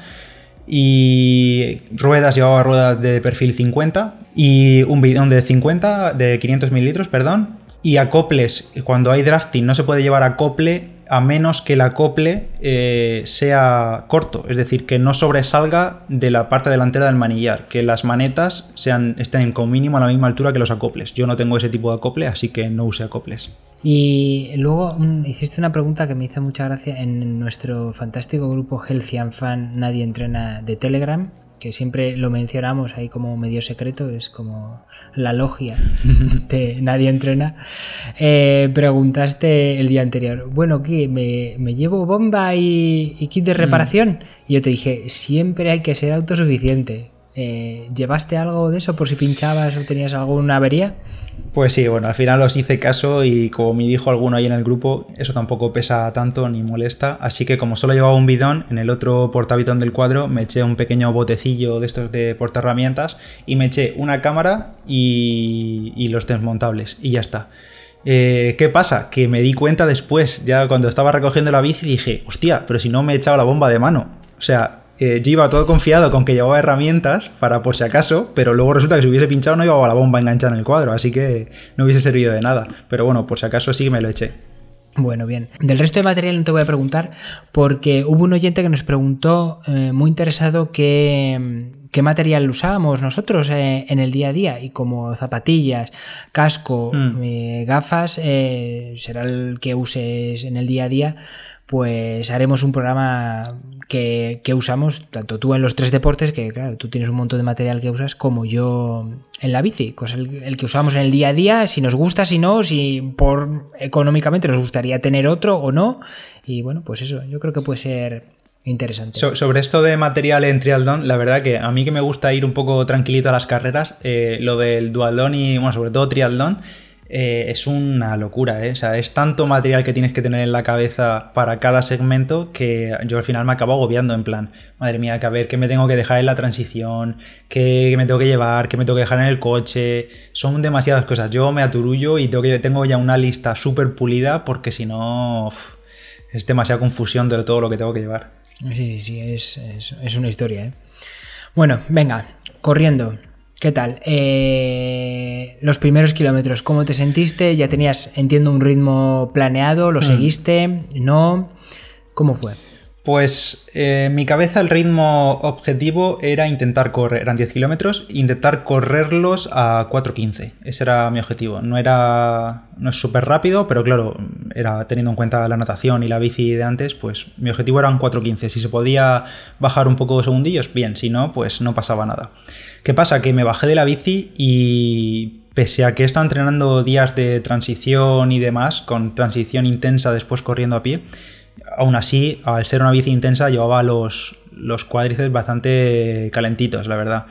Y ruedas, llevaba ruedas de perfil 50 y un bidón de 50, de 500 mililitros, perdón. Y acoples, cuando hay drafting no se puede llevar acople a menos que el acople eh, sea corto, es decir, que no sobresalga de la parte delantera del manillar, que las manetas sean, estén con mínimo a la misma altura que los acoples. Yo no tengo ese tipo de acople, así que no use acoples. Y luego mm, hiciste una pregunta que me hizo mucha gracia en nuestro fantástico grupo Healthy Fan Nadie Entrena de Telegram, que siempre lo mencionamos ahí como medio secreto, es como la logia <laughs> de Nadie Entrena. Eh, preguntaste el día anterior, bueno, ¿qué? ¿Me, llevo bomba y, kit de mm. reparación? Y yo te dije, siempre hay que ser autosuficiente. Eh, ¿Llevaste algo de eso por si pinchabas o tenías alguna avería? Pues sí, bueno, al final os hice caso y como me dijo alguno ahí en el grupo, eso tampoco pesa tanto ni molesta. Así que como solo llevaba un bidón, en el otro portabitón del cuadro me eché un pequeño botecillo de estos de herramientas y me eché una cámara y, y los desmontables y ya está. Eh, ¿Qué pasa? Que me di cuenta después, ya cuando estaba recogiendo la bici, dije, hostia, pero si no me he echado la bomba de mano. O sea, eh, yo iba todo confiado con que llevaba herramientas para por si acaso, pero luego resulta que si hubiese pinchado no llevaba la bomba enganchada en el cuadro, así que no hubiese servido de nada. Pero bueno, por si acaso sí me lo eché. Bueno, bien. Del resto de material no te voy a preguntar porque hubo un oyente que nos preguntó eh, muy interesado qué, qué, material usábamos nosotros eh, en el día a día y como zapatillas, casco, mm. eh, gafas, será el que uses en el día a día pues haremos un programa que, usamos, tanto tú en los tres deportes, que claro, tú tienes un montón de material que usas, como yo en la bici, cosa el, que usamos en el día a día, si nos gusta, si no, si por económicamente nos gustaría tener otro o no. Y bueno, pues eso, yo creo que puede ser interesante. sobre esto de material en triatlón, la verdad que a mí que me gusta ir un poco tranquilito a las carreras, eh, lo del dualdón y, bueno, sobre todo triatlón, eh, es una locura, ¿eh? O sea, es tanto material que tienes que tener en la cabeza para cada segmento que yo al final me acabo agobiando en plan, madre mía, que a ver qué me tengo que dejar en la transición, qué me tengo que llevar, qué me tengo que dejar en el coche, son demasiadas cosas. Yo me aturullo y tengo, que, tengo ya una lista súper pulida porque si no es demasiada confusión de todo lo que tengo que llevar. Sí, sí, es, es una historia, ¿eh? Bueno, venga, corriendo. ¿Qué tal? Eh, los primeros kilómetros, ¿cómo te sentiste? ¿Ya tenías, entiendo, un ritmo planeado? ¿Lo mm. seguiste? ¿No? ¿Cómo fue? Pues eh, en mi cabeza el ritmo objetivo era intentar correr, eran 10 kilómetros, intentar correrlos a 4.15. Ese era mi objetivo. No era, no es súper rápido, pero claro, era teniendo en cuenta la natación y la bici de antes, pues mi objetivo era un 4.15. Si se podía bajar un poco de segundillos, bien, si no, pues no pasaba nada. ¿Qué pasa? Que me bajé de la bici y pese a que he estado entrenando días de transición y demás, con transición intensa después corriendo a pie, aún así, al ser una bici intensa, llevaba los, los bastante calentitos, la verdad.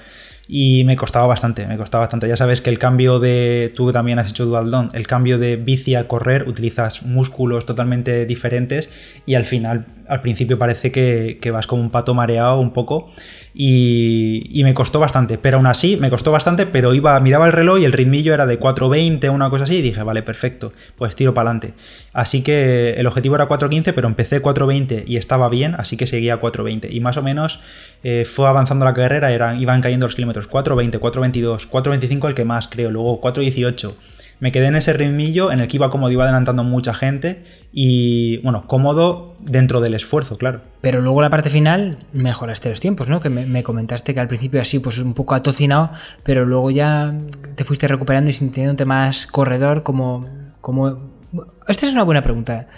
Y me costaba bastante, me costaba bastante. Ya sabes que el cambio de. Tú también has hecho dual el cambio de bici a correr, utilizas músculos totalmente diferentes y al final, al principio parece que, que vas como un pato mareado un poco y, me costó bastante, pero aún así me costó bastante, pero iba, miraba el reloj y el ritmillo era de 4.20, una cosa así, y dije, vale, perfecto, pues tiro para adelante. Así que el objetivo era 4.15, pero empecé 4.20 y estaba bien, así que seguía 4.20. Y más o menos eh, fue avanzando la carrera, eran, iban cayendo los kilómetros, 4.20, 4.22, 4.25 el que más creo, luego 4.18 me quedé en ese ritmillo en el que iba cómodo, iba adelantando mucha gente y, bueno, cómodo dentro del esfuerzo, claro. Pero luego la parte final mejoraste los tiempos, ¿no? Que me, comentaste que al principio así, pues un poco atocinado, pero luego ya te fuiste recuperando y sintiéndote más corredor como... como... Esta es una buena pregunta.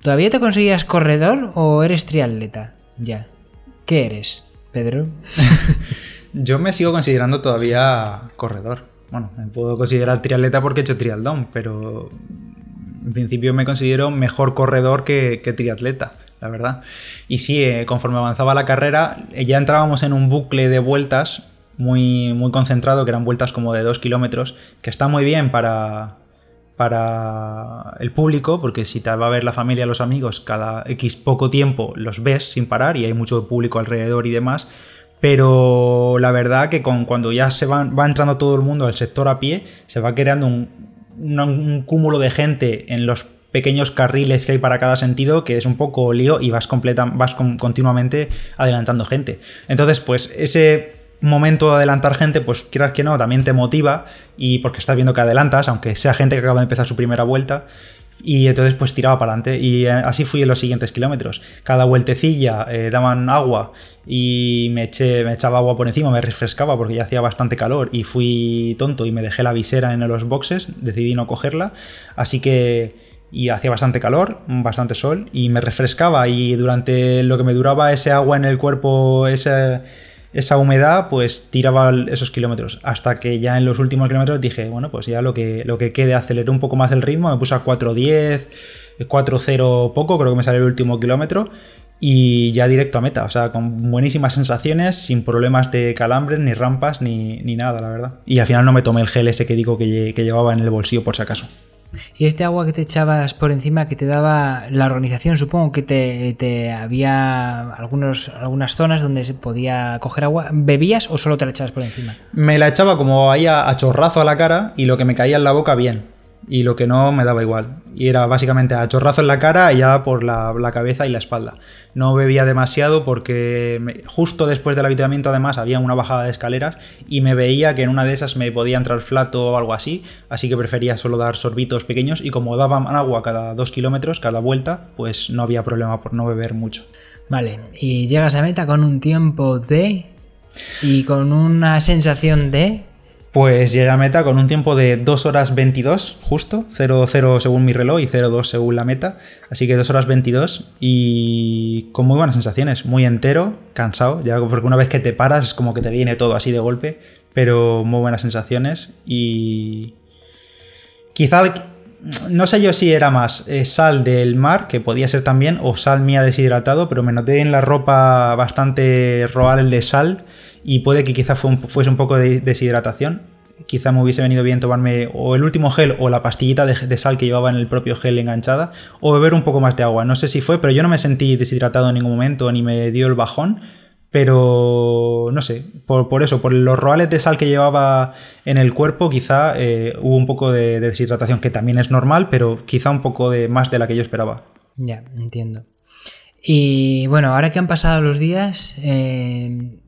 ¿Todavía te conseguías corredor o eres triatleta? Ya. ¿Qué eres, Pedro? <laughs> Yo me sigo considerando todavía corredor bueno, me puedo considerar triatleta porque he hecho trialdón, pero en principio me considero mejor corredor que, triatleta, la verdad. Y sí, eh, conforme avanzaba la carrera, eh, ya entrábamos en un bucle de vueltas muy, muy concentrado, que eran vueltas como de dos kilómetros, que está muy bien para, para el público, porque si te va a ver la familia, los amigos, cada X poco tiempo los ves sin parar y hay mucho público alrededor y demás, pero la verdad que cuando ya se va, va entrando todo el mundo al sector a pie, se va creando un, cúmulo de gente en los pequeños carriles que hay para cada sentido que es un poco lío y vas, completa, vas continuamente adelantando gente. Entonces, pues ese momento de adelantar gente, pues quieras que no, también te motiva y porque estás viendo que adelantas, aunque sea gente que acaba de empezar su primera vuelta. Y entonces pues tiraba para adelante. Y eh, así fui en los siguientes kilómetros. Cada vueltecilla eh, daban agua y me, echaba agua por encima, me refrescaba porque ya hacía bastante calor y fui tonto y me dejé la visera en los boxes, decidí no cogerla. Así que... Y hacía bastante calor, bastante sol y me refrescaba y durante lo que me duraba ese agua en el cuerpo, ese esa humedad, pues tiraba esos kilómetros. Hasta que ya en los últimos kilómetros dije, bueno, pues ya lo que, lo que quede, aceleré un poco más el ritmo, me puse a 4.10, 4.0 poco, creo que me salió el último kilómetro. Y ya directo a meta, o sea, con buenísimas sensaciones, sin problemas de calambres, ni rampas, ni, ni nada, la verdad. Y al final no me tomé el gel ese que digo que, que llevaba en el bolsillo por si acaso. Y este agua que te echabas por encima, que te daba la organización, supongo que te, había algunos, algunas zonas donde se podía coger agua. ¿Bebías o solo te la echabas por encima? Me la echaba como ahí a chorrazo a la cara y lo que me caía en la boca bien y lo que no me daba igual. Y era básicamente a chorrazo en la cara y ya por la, cabeza y la espalda. No bebía demasiado porque justo después del habituamiento además había una bajada de escaleras y me veía que en una de esas me podía entrar flato o algo así, así que prefería solo dar sorbitos pequeños y como daban agua cada dos kilómetros, cada vuelta, pues no había problema por no beber mucho. Vale, y llegas a meta con un tiempo de... y con una sensación de pues llegué a meta con un tiempo de 2 horas 22, justo, 0-0 según mi reloj y 0-2 según la meta. Así que 2 horas 22 y con muy buenas sensaciones, muy entero, cansado, ya porque una vez que te paras es como que te viene todo así de golpe, pero muy buenas sensaciones y quizá no sé yo si era más eh, sal del mar, que podía ser también, o sal mía deshidratado, pero me noté en la ropa bastante roal de sal y puede que quizá fuese un poco de deshidratación. Quizá me hubiese venido bien tomarme o el último gel o la pastillita de, sal que llevaba en el propio gel enganchada o beber un poco más de agua. No sé si fue, pero yo no me sentí deshidratado en ningún momento ni me dio el bajón. Pero no sé, por, eso, por los roales de sal que llevaba en el cuerpo, quizá eh, hubo un poco de, deshidratación, que también es normal, pero quizá un poco de más de la que yo esperaba. Ya, entiendo. Y bueno, ahora que han pasado los días, eh,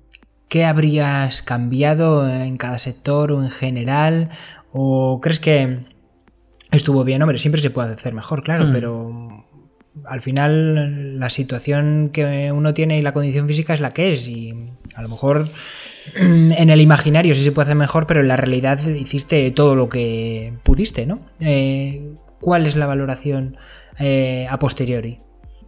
¿Qué habrías cambiado en cada sector o en general? ¿O crees que estuvo bien? Hombre, siempre se puede hacer mejor, claro, hmm. pero al final la situación que uno tiene y la condición física es la que es y a lo mejor en el imaginario sí se puede hacer mejor, pero en la realidad hiciste todo lo que pudiste, ¿no? Eh, ¿Cuál es la valoración eh, a posteriori?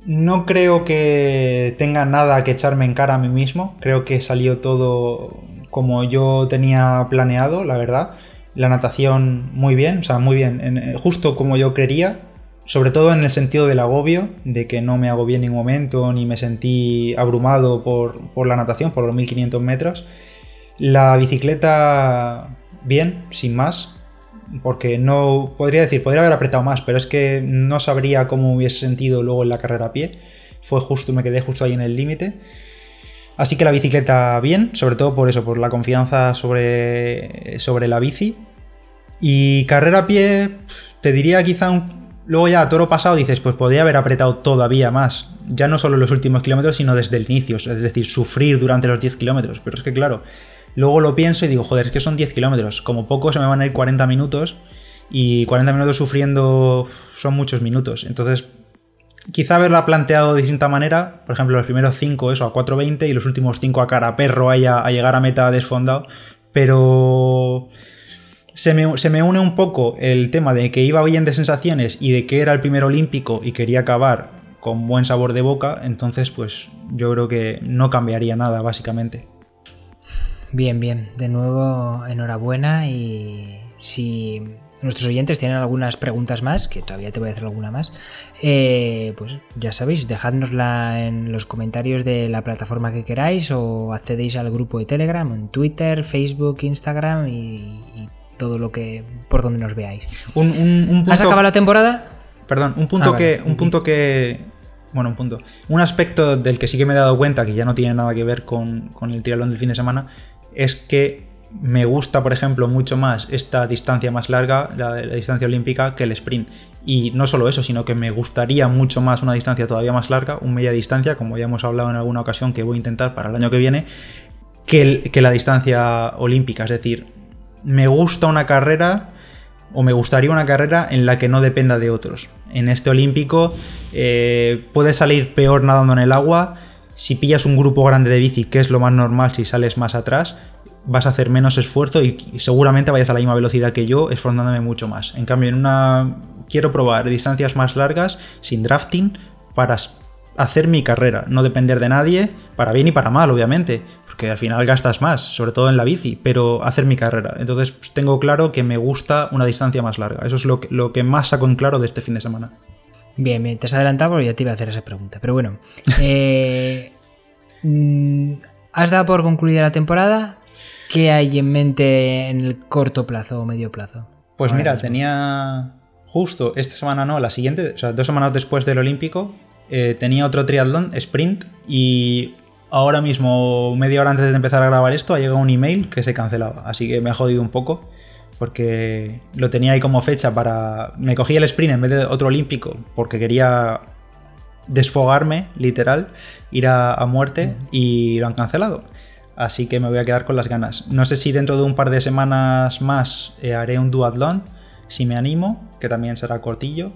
No creo que tenga nada que echarme en cara a mí mismo. Creo que salió todo como yo tenía planeado, la verdad. La natación muy bien, o sea, muy bien, justo como yo quería. Sobre todo en el sentido del agobio, de que no me agobié en ningún momento, ni me sentí abrumado por, por la natación, por los 1500 metros. La bicicleta, bien, sin más porque no podría decir, podría haber apretado más, pero es que no sabría cómo hubiese sentido luego en la carrera a pie. Fue justo, me quedé justo ahí en el límite. Así que la bicicleta bien, sobre todo por eso, por la confianza sobre, sobre la bici. Y carrera a pie, te diría quizá un, Luego ya toro pasado dices, pues podría haber apretado todavía más. Ya no solo los últimos kilómetros, sino desde el inicio. Es decir, sufrir durante los 10 kilómetros. Pero es que claro, Luego lo pienso y digo, joder, es que son 10 kilómetros. Como poco se me van a ir 40 minutos. Y 40 minutos sufriendo son muchos minutos. Entonces, quizá haberla planteado de distinta manera. Por ejemplo, los primeros 5 eso a 4.20 y los últimos 5 a cara perro a, llegar a meta desfondado. Pero... Se me, se me, une un poco el tema de que iba bien de sensaciones y de que era el primer olímpico y quería acabar con buen sabor de boca, entonces pues yo creo que no cambiaría nada básicamente. Bien, bien. De nuevo, enhorabuena y si nuestros oyentes tienen algunas preguntas más, que todavía te voy a hacer alguna más, eh, pues ya sabéis, dejadnosla en los comentarios de la plataforma que queráis o accedéis al grupo de Telegram, en Twitter, Facebook, Instagram y, todo lo que por donde nos veáis. Un, ¿Has acabado la temporada? Perdón, un punto ah, que, un punto que bueno, un punto. Un aspecto del que sí que me he dado cuenta que ya no tiene nada que ver con, con el triatlón del fin de semana es que me gusta, por ejemplo, mucho más esta distancia más larga, la, la distancia olímpica, que el sprint. Y no solo eso, sino que me gustaría mucho más una distancia todavía más larga, un media distancia, como ya hemos hablado en alguna ocasión que voy a intentar para el año que viene, que, que la distancia olímpica. Es decir, me gusta una carrera o me gustaría una carrera en la que no dependa de otros. En este olímpico eh, puede salir peor nadando en el agua, si pillas un grupo grande de bici, que es lo más normal si sales más atrás, vas a hacer menos esfuerzo y seguramente vayas a la misma velocidad que yo, esforzándome mucho más. En cambio, en una quiero probar distancias más largas, sin drafting, para hacer mi carrera, no depender de nadie, para bien y para mal, obviamente, porque al final gastas más, sobre todo en la bici, pero hacer mi carrera. Entonces pues, tengo claro que me gusta una distancia más larga. Eso es lo que, lo que más saco en claro de este fin de semana. Bien, bien, te has adelantado porque ya te iba a hacer esa pregunta. Pero bueno, <laughs> eh, mm, ¿has dado por concluida la temporada? ¿Qué hay en mente en el corto plazo o medio plazo? Pues mira, tenía justo esta semana, no, la siguiente, o sea, dos semanas después del Olímpico, eh, tenía otro triatlón, sprint, y ahora mismo, media hora antes de empezar a grabar esto, ha llegado un email que se cancelaba. Así que me ha jodido un poco porque lo tenía ahí como fecha para... Me cogí el sprint en vez de otro olímpico porque quería desfogarme, literal, ir a, muerte y lo han cancelado. Así que me voy a quedar con las ganas. No sé si dentro de un par de semanas más eh, haré un duatlón, si me animo, que también será cortillo.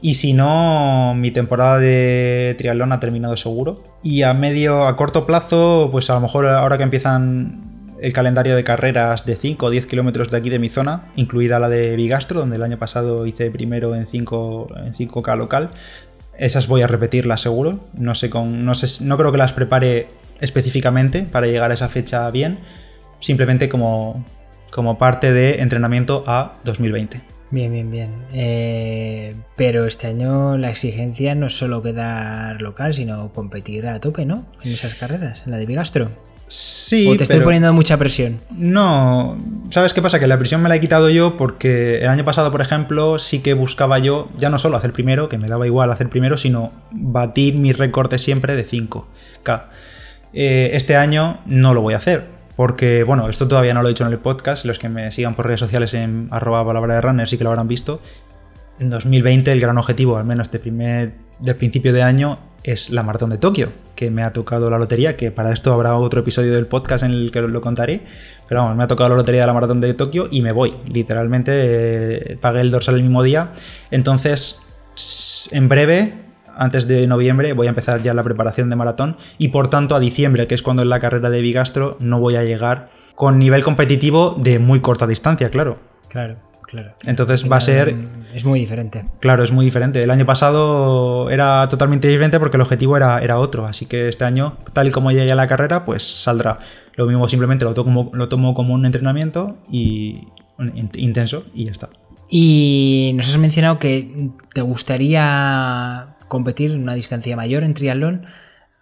Y si no, mi temporada de triatlón ha terminado seguro. Y a medio, a corto plazo, pues a lo mejor ahora que empiezan el calendario de carreras de 5 o 10 kilómetros de aquí de mi zona, incluida la de Bigastro, donde el año pasado hice primero en 5 en 5K local. Esas voy a repetirlas seguro. No sé con. No sé, no creo que las prepare específicamente para llegar a esa fecha bien. Simplemente como, como parte de entrenamiento a 2020. Bien, bien, bien. Eh, pero este año la exigencia no es solo quedar local, sino competir a tope, ¿no? En esas carreras, en la de Bigastro. Sí. ¿O te estoy poniendo mucha presión? No. ¿Sabes qué pasa? Que la presión me la he quitado yo porque el año pasado, por ejemplo, sí que buscaba yo, ya no solo hacer primero, que me daba igual hacer primero, sino batir mi recorte siempre de 5K. Eh, este año no lo voy a hacer porque, bueno, esto todavía no lo he dicho en el podcast. Los que me sigan por redes sociales en arroba palabra de runner sí que lo habrán visto. En 2020 el gran objetivo, al menos de primer, del principio de año, es la maratón de Tokio, que me ha tocado la lotería, que para esto habrá otro episodio del podcast en el que lo contaré. Pero vamos, me ha tocado la lotería de la maratón de Tokio y me voy. Literalmente eh, pagué el dorsal el mismo día. Entonces, en breve antes de noviembre voy a empezar ya la preparación de maratón y por tanto a diciembre, que es cuando es la carrera de Bigastro, no voy a llegar con nivel competitivo de muy corta distancia, claro. Claro, claro. Entonces va a ser... Es muy diferente. Claro, es muy diferente. El año pasado era totalmente diferente porque el objetivo era, era otro, así que este año, tal y como llegue a la carrera, pues saldrá. Lo mismo simplemente lo tomo, lo tomo como un entrenamiento y intenso y ya está. Y nos has mencionado que te gustaría competir en una distancia mayor en triatlón.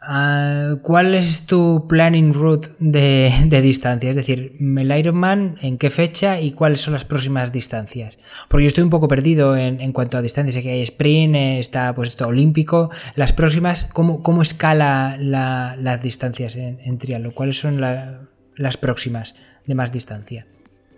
Ah, ¿Cuál es tu planning route de, distancia? Es decir, el Ironman, ¿en qué fecha y cuáles son las próximas distancias? Porque yo estoy un poco perdido en, cuanto a distancias. Sé que hay sprint, está pues esto olímpico. Las próximas, ¿cómo, cómo escala las distancias en, en triatlón? ¿Cuáles son las próximas de más distancia?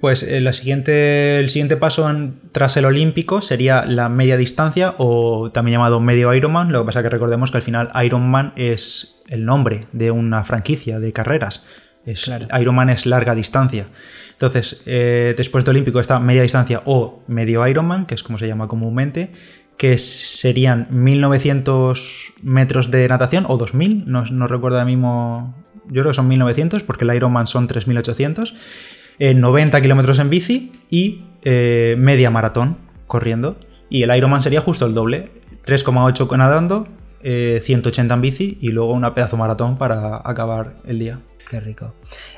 Pues eh, siguiente, el siguiente paso tras el olímpico sería la media distancia o también llamado medio Ironman. Lo que pasa es que recordemos que al final Ironman es el nombre de una franquicia de carreras. Es, Ironman es larga distancia. Entonces, eh, después de olímpico está media distancia o medio Ironman, que es como se llama comúnmente, que serían 1900 metros de natación o 2000, no, no recuerdo ahora mismo, yo creo que son 1900 porque el Ironman son 3800 90 kilómetros en bici y eh, media maratón corriendo. Y el Ironman sería justo el doble, 3,8 nadando, 180 eh, en bici y luego una pedazo maratón para acabar el día. Qué rico.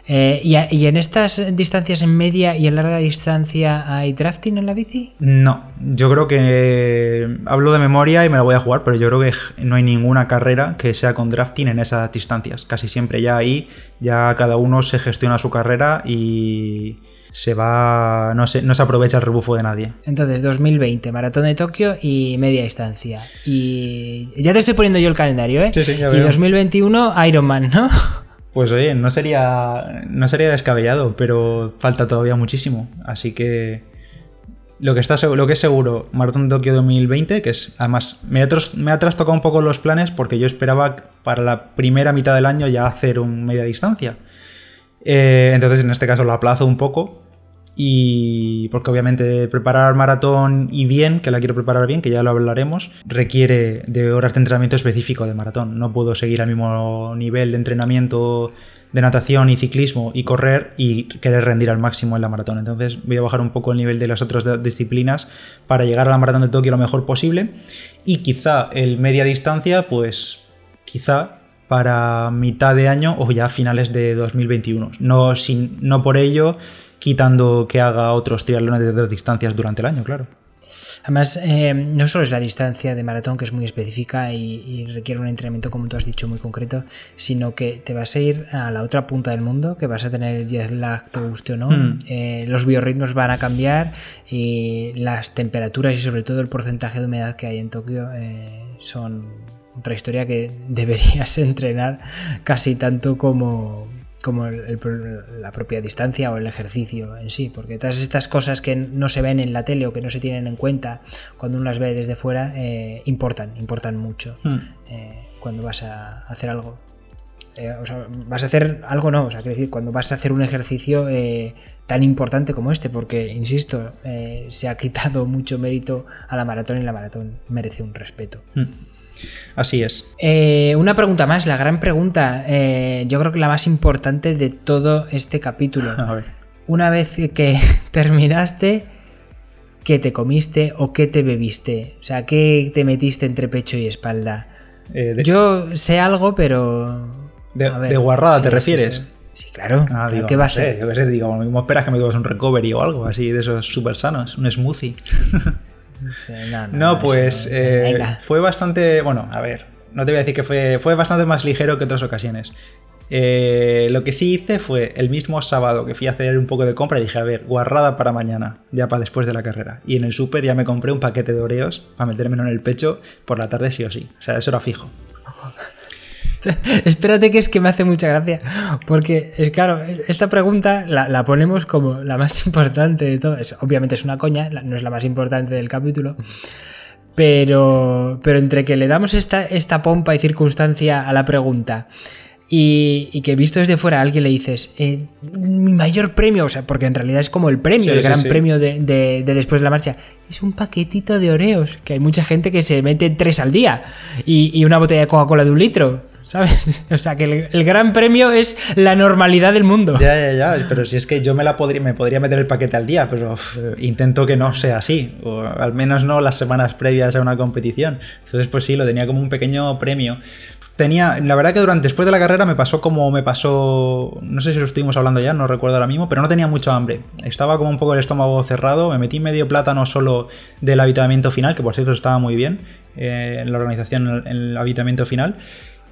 Eh, ¿y, en estas distancias en media y en larga distancia hay drafting en la bici? No, yo creo que hablo de memoria y me la voy a jugar, pero yo creo que no hay ninguna carrera que sea con drafting en esas distancias. Casi siempre ya ahí, ya cada uno se gestiona su carrera y se va, no se, no se aprovecha el rebufo de nadie. Entonces, 2020, Maratón de Tokio y media distancia. Y ya te estoy poniendo yo el calendario, ¿eh? Sí, sí, ya veo. Y 2021, Ironman, ¿no? Pues oye, no sería, no sería descabellado, pero falta todavía muchísimo. Así que lo que, está, lo que es seguro, Maratón de Tokio 2020, que es, además, me ha, trastocado un poco los planes porque yo esperaba para la primera mitad del año ya hacer un media distancia. Eh, entonces, en este caso lo aplazo un poco y porque obviamente preparar maratón y bien, que la quiero preparar bien, que ya lo hablaremos, requiere de horas de entrenamiento específico de maratón. No puedo seguir al mismo nivel de entrenamiento de natación y ciclismo y correr y querer rendir al máximo en la maratón. Entonces voy a bajar un poco el nivel de las otras disciplinas para llegar a la maratón de Tokio lo mejor posible y quizá el media distancia, pues quizá para mitad de año o ya finales de 2021. No, sin, no por ello quitando que haga otros triatlones de dos distancias durante el año, claro. Además, eh, no solo es la distancia de maratón, que es muy específica y, requiere un entrenamiento, como tú has dicho, muy concreto, sino que te vas a ir a la otra punta del mundo, que vas a tener el jet lag, te guste o no. Mm. Eh, los biorritmos van a cambiar y las temperaturas y sobre todo el porcentaje de humedad que hay en Tokio eh, son otra historia que <laughs> deberías entrenar casi tanto como, como el- el- la propia distancia o el ejercicio en sí, porque todas estas cosas que no se ven en la tele o que no se tienen en cuenta cuando uno las ve desde fuera, eh, importan, importan mucho Hmm. eh, cuando vas a hacer algo. Eh, o sea, vas a hacer algo, no, o sea, quiero decir, cuando vas a hacer un ejercicio tan importante como este, porque, insisto, se ha quitado <laughs> mucho mérito a la maratón y la maratón merece un respeto. Hmm. Así es. Eh, una pregunta más, la gran pregunta, eh, yo creo que la más importante de todo este capítulo. <laughs> A ver. Una vez que <laughs> terminaste, ¿qué te comiste o qué te bebiste? O sea, ¿qué te metiste entre pecho y espalda? Eh, de, Yo sé algo, pero... de- ver, de guarrada sí, te sí, refieres. Sí, sí, claro. Ah, digo, ¿Qué va a ser? Yo qué sé, digo, lo mismo esperas que me tomes un recovery o algo así de esos súper sanos, un smoothie. <laughs> No, no, No, no, pues eh, fue bastante, bueno, a ver, no te voy a decir que fue, fue bastante más ligero que otras ocasiones. Eh, lo que sí hice fue el mismo sábado que fui a hacer un poco de compra y dije, a ver, guarrada para mañana, ya para después de la carrera. Y en el súper ya me compré un paquete de Oreos para metérmelo en el pecho por la tarde sí o sí. O sea, eso era fijo. <laughs> Espérate que es que me hace mucha gracia. Porque, es claro, esta pregunta la, la ponemos como la más <laughs> importante de todas. Obviamente es una coña, no es la más importante del capítulo. Pero, pero entre que le damos esta, esta pompa y circunstancia a la pregunta y, y que visto desde fuera a alguien le dices, eh, mi mayor premio, o sea, porque en realidad es como el premio, Sí, el sí, gran sí. premio de, de- de después de la marcha, es un paquetito de Oreos, que hay mucha gente que se mete tres al día y, y una botella de Coca-Cola de un litro, ¿sabes? <laughs> O sea, que el, el gran premio es la normalidad del mundo. Ya, ya, ya, pero si es que yo me la podría, me podría meter el paquete al día, pero intento que no sea así, o al menos no las semanas previas a una competición. Entonces, pues sí, lo tenía como un pequeño premio. Tenía, la verdad que durante después de la carrera me pasó como me pasó, no sé si lo estuvimos hablando ya, no recuerdo ahora mismo, pero no tenía mucho hambre. Estaba como un poco el estómago cerrado, me metí medio plátano solo del habitamiento final, que por cierto estaba muy bien eh, en la organización, en el habitamiento final.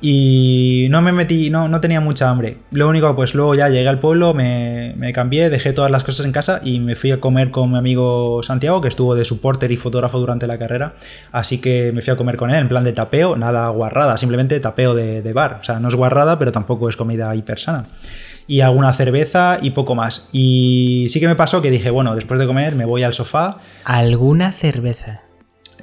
Y no me metí, no, no tenía mucha hambre. Lo único, pues luego ya llegué al pueblo, me, me cambié, dejé todas las cosas en casa y me fui a comer con mi amigo Santiago, que estuvo de supporter y fotógrafo durante la carrera. Así que me fui a comer con él en plan de tapeo, nada guarrada, simplemente tapeo de, de bar. O sea, no es guarrada, pero tampoco es comida hiper sana. Y alguna cerveza y poco más. Y sí que me pasó que dije, bueno, después de comer me voy al sofá. ¿Alguna cerveza?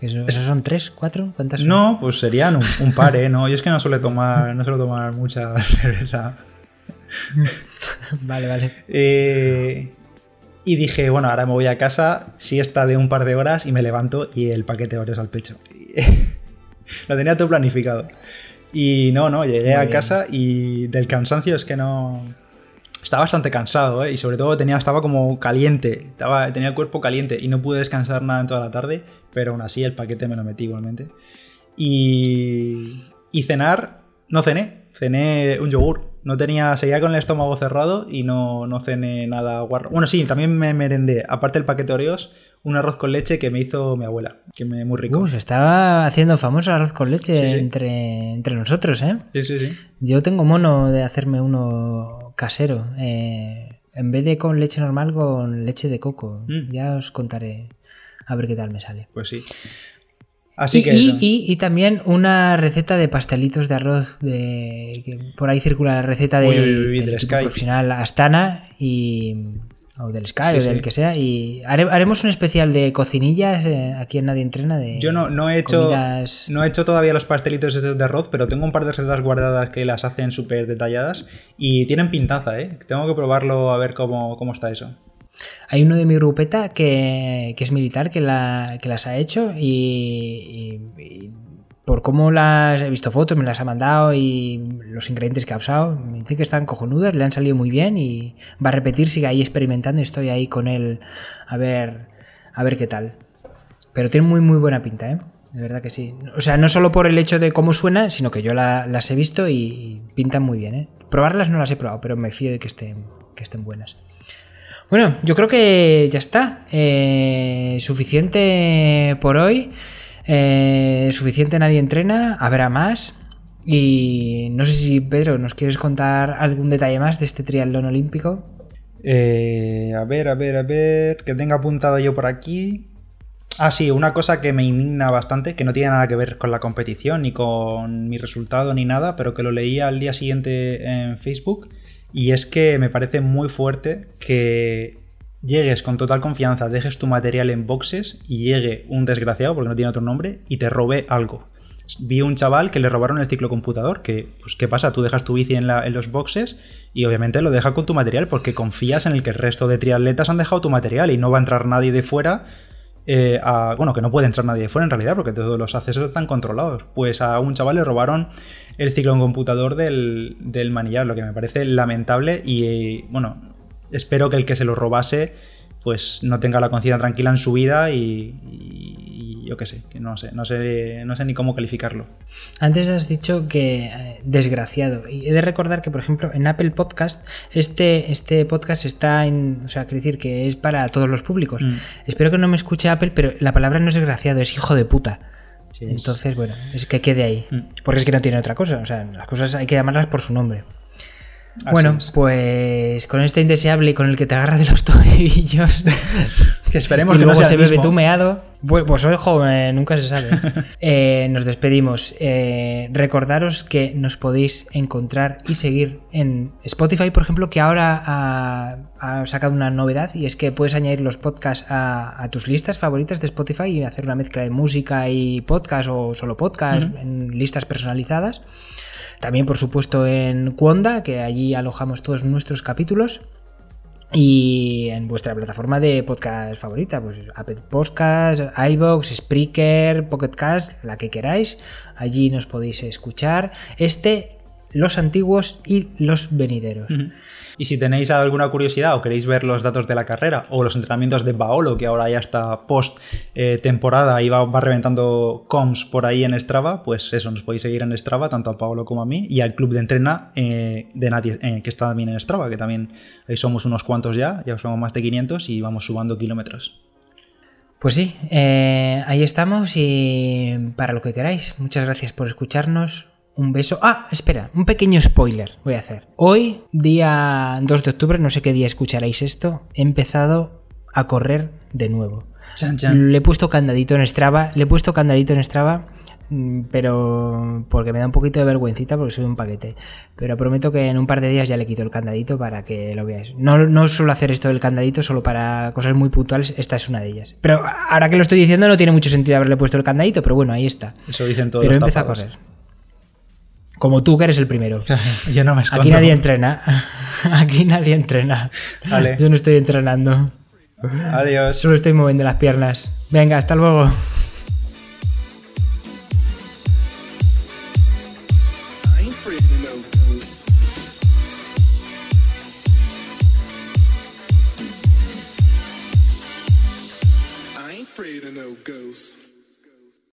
¿Eso, ¿Esos son tres, cuatro? ¿Cuántas son? No, pues serían un, un par, ¿eh? No, yo es que no suelo tomar, no suelo tomar mucha <laughs> cerveza. <laughs> Vale, vale. Eh, y dije, bueno, ahora me voy a casa, siesta de un par de horas y me levanto y el paquete de Oreos al pecho. <laughs> Lo tenía todo planificado. Y no, no, llegué Muy a bien. casa y del cansancio es que no... Estaba bastante cansado, ¿eh? Y sobre todo tenía, estaba como caliente, estaba, tenía el cuerpo caliente y no pude descansar nada en toda la tarde, pero aún así el paquete me lo metí igualmente. Y, y cenar, no cené, cené un yogur. No tenía, seguía con el estómago cerrado y no, no cené nada guarro. Bueno, sí, también me merendé, aparte del paquete Oreos, un arroz con leche que me hizo mi abuela, que me muy rico. Uh, se estaba haciendo famoso el arroz con leche Sí, sí. Entre, entre nosotros, ¿eh? Sí, sí, sí. Yo tengo mono de hacerme uno casero. eh, en vez de con leche normal, con leche de coco. Mm. Ya os contaré a ver qué tal me sale. Pues sí. Así y, que. y- y- y también una receta de pastelitos de arroz de que por ahí circula la receta de, Uy, uy, uy, del del profesional Astana y o del Sky Sí, o del sí. que sea y hare- haremos un especial de cocinillas eh, aquí en Nadie Entrena de Yo no, no he hecho comidas- no he hecho todavía los pastelitos de arroz, pero tengo un par de recetas guardadas que las hacen súper detalladas y tienen pintaza, ¿eh? Tengo que probarlo a ver cómo, cómo está eso. Hay uno de mi grupeta que, que es militar que, la, que las ha hecho y, y- y por cómo las he visto fotos, me las ha mandado y los ingredientes que ha usado, me dice que están cojonudas, le han salido muy bien y va a repetir, sigue ahí experimentando y estoy ahí con él a ver, a ver qué tal. Pero tiene muy muy buena pinta, ¿eh? De verdad que sí. O sea, no solo por el hecho de cómo suena, sino que yo la- las he visto y pintan muy bien, ¿eh? Probarlas no las he probado, pero me fío de que estén, que estén buenas. Bueno, yo creo que ya está. Eh, suficiente por hoy. Eh, suficiente nadie entrena. Habrá más. Y no sé si, Pedro, ¿nos quieres contar algún detalle más de este triatlón olímpico? Eh, a ver, a ver, a ver. Que tenga apuntado yo por aquí. Ah, sí, una cosa que me indigna bastante, que no tiene nada que ver con la competición, ni con mi resultado, ni nada, pero que lo leía al día siguiente en Facebook. Y es que me parece muy fuerte que llegues con total confianza, dejes tu material en boxes y llegue un desgraciado, porque no tiene otro nombre, y te robe algo. Vi un chaval que le robaron el ciclo computador, que, pues, ¿qué pasa? Tú dejas tu bici en, los boxes y obviamente lo dejas con tu material porque confías en el que el resto de triatletas han dejado tu material y no va a entrar nadie de fuera eh, bueno, que no puede entrar nadie de fuera en realidad, porque todos los accesos están controlados. Pues a un chaval le robaron el ciclo en computador del, del manillar, lo que me parece lamentable y, bueno, espero que el que se lo robase pues no tenga la conciencia tranquila en su vida y, yo qué sé, que no sé, no sé, no sé ni cómo calificarlo. Antes has dicho que eh, desgraciado. Y he de recordar que, por ejemplo, en Apple Podcast, este, este podcast está en. O sea, quiero decir que es para todos los públicos. Mm. Espero que no me escuche Apple, pero la palabra no es desgraciado, es hijo de puta. Entonces, bueno, es que quede ahí. Mm. Porque es que no tiene otra cosa. O sea, las cosas hay que llamarlas por su nombre bueno, pues con este indeseable y con el que te agarras de los <laughs> tobillos. que esperemos y que luego no se bebe tumeado. Pues, pues soy joven, nunca se sabe. <laughs> Eh, nos despedimos. Eh, recordaros que nos podéis encontrar y seguir en Spotify, por ejemplo, que ahora ha, sacado una novedad y es que puedes añadir los podcasts a, tus listas favoritas de Spotify y hacer una mezcla de música y podcast o solo podcast en listas personalizadas. También, por supuesto, en Cuonda, que allí alojamos todos nuestros capítulos. Y en vuestra plataforma de podcast favorita, pues Apple Podcast, iBox, Spreaker, Pocket Cast, la que queráis. Allí nos podéis escuchar. Este, los antiguos y los venideros. Y si tenéis alguna curiosidad o queréis ver los datos de la carrera o los entrenamientos de Paolo, que ahora ya está post eh, temporada y va, reventando comms por ahí en Strava, pues eso, nos podéis seguir en Strava, tanto a Paolo como a mí, y al club de entrena eh, de nadie, eh, que está también en Strava, que también ahí somos unos cuantos ya, ya somos más de 500 y vamos subando kilómetros. Pues sí, ahí estamos y para lo que queráis. Muchas gracias por escucharnos un beso. Ah, espera, un pequeño spoiler voy a hacer. Hoy, día 2 de octubre, no sé qué día escucharéis esto, he empezado a correr de nuevo. Le he puesto candadito en Strava, le he puesto candadito en Strava, mm, pero porque me da un poquito de vergüencita porque soy un paquete. Pero prometo que en un par de días ya le quito el candadito para que lo veáis. No, no suelo hacer esto del candadito solo para cosas muy puntuales, esta es una de ellas. Pero ahora que lo estoy diciendo no tiene mucho sentido haberle puesto el candadito, pero bueno, ahí está. Eso dicen todos Pero he a correr. Como tú, que eres el primero. <laughs> Yo no me Aquí nadie entrena. <laughs> Aquí nadie entrena. Yo no estoy entrenando. Adiós. Solo estoy moviendo las piernas. Venga, hasta luego.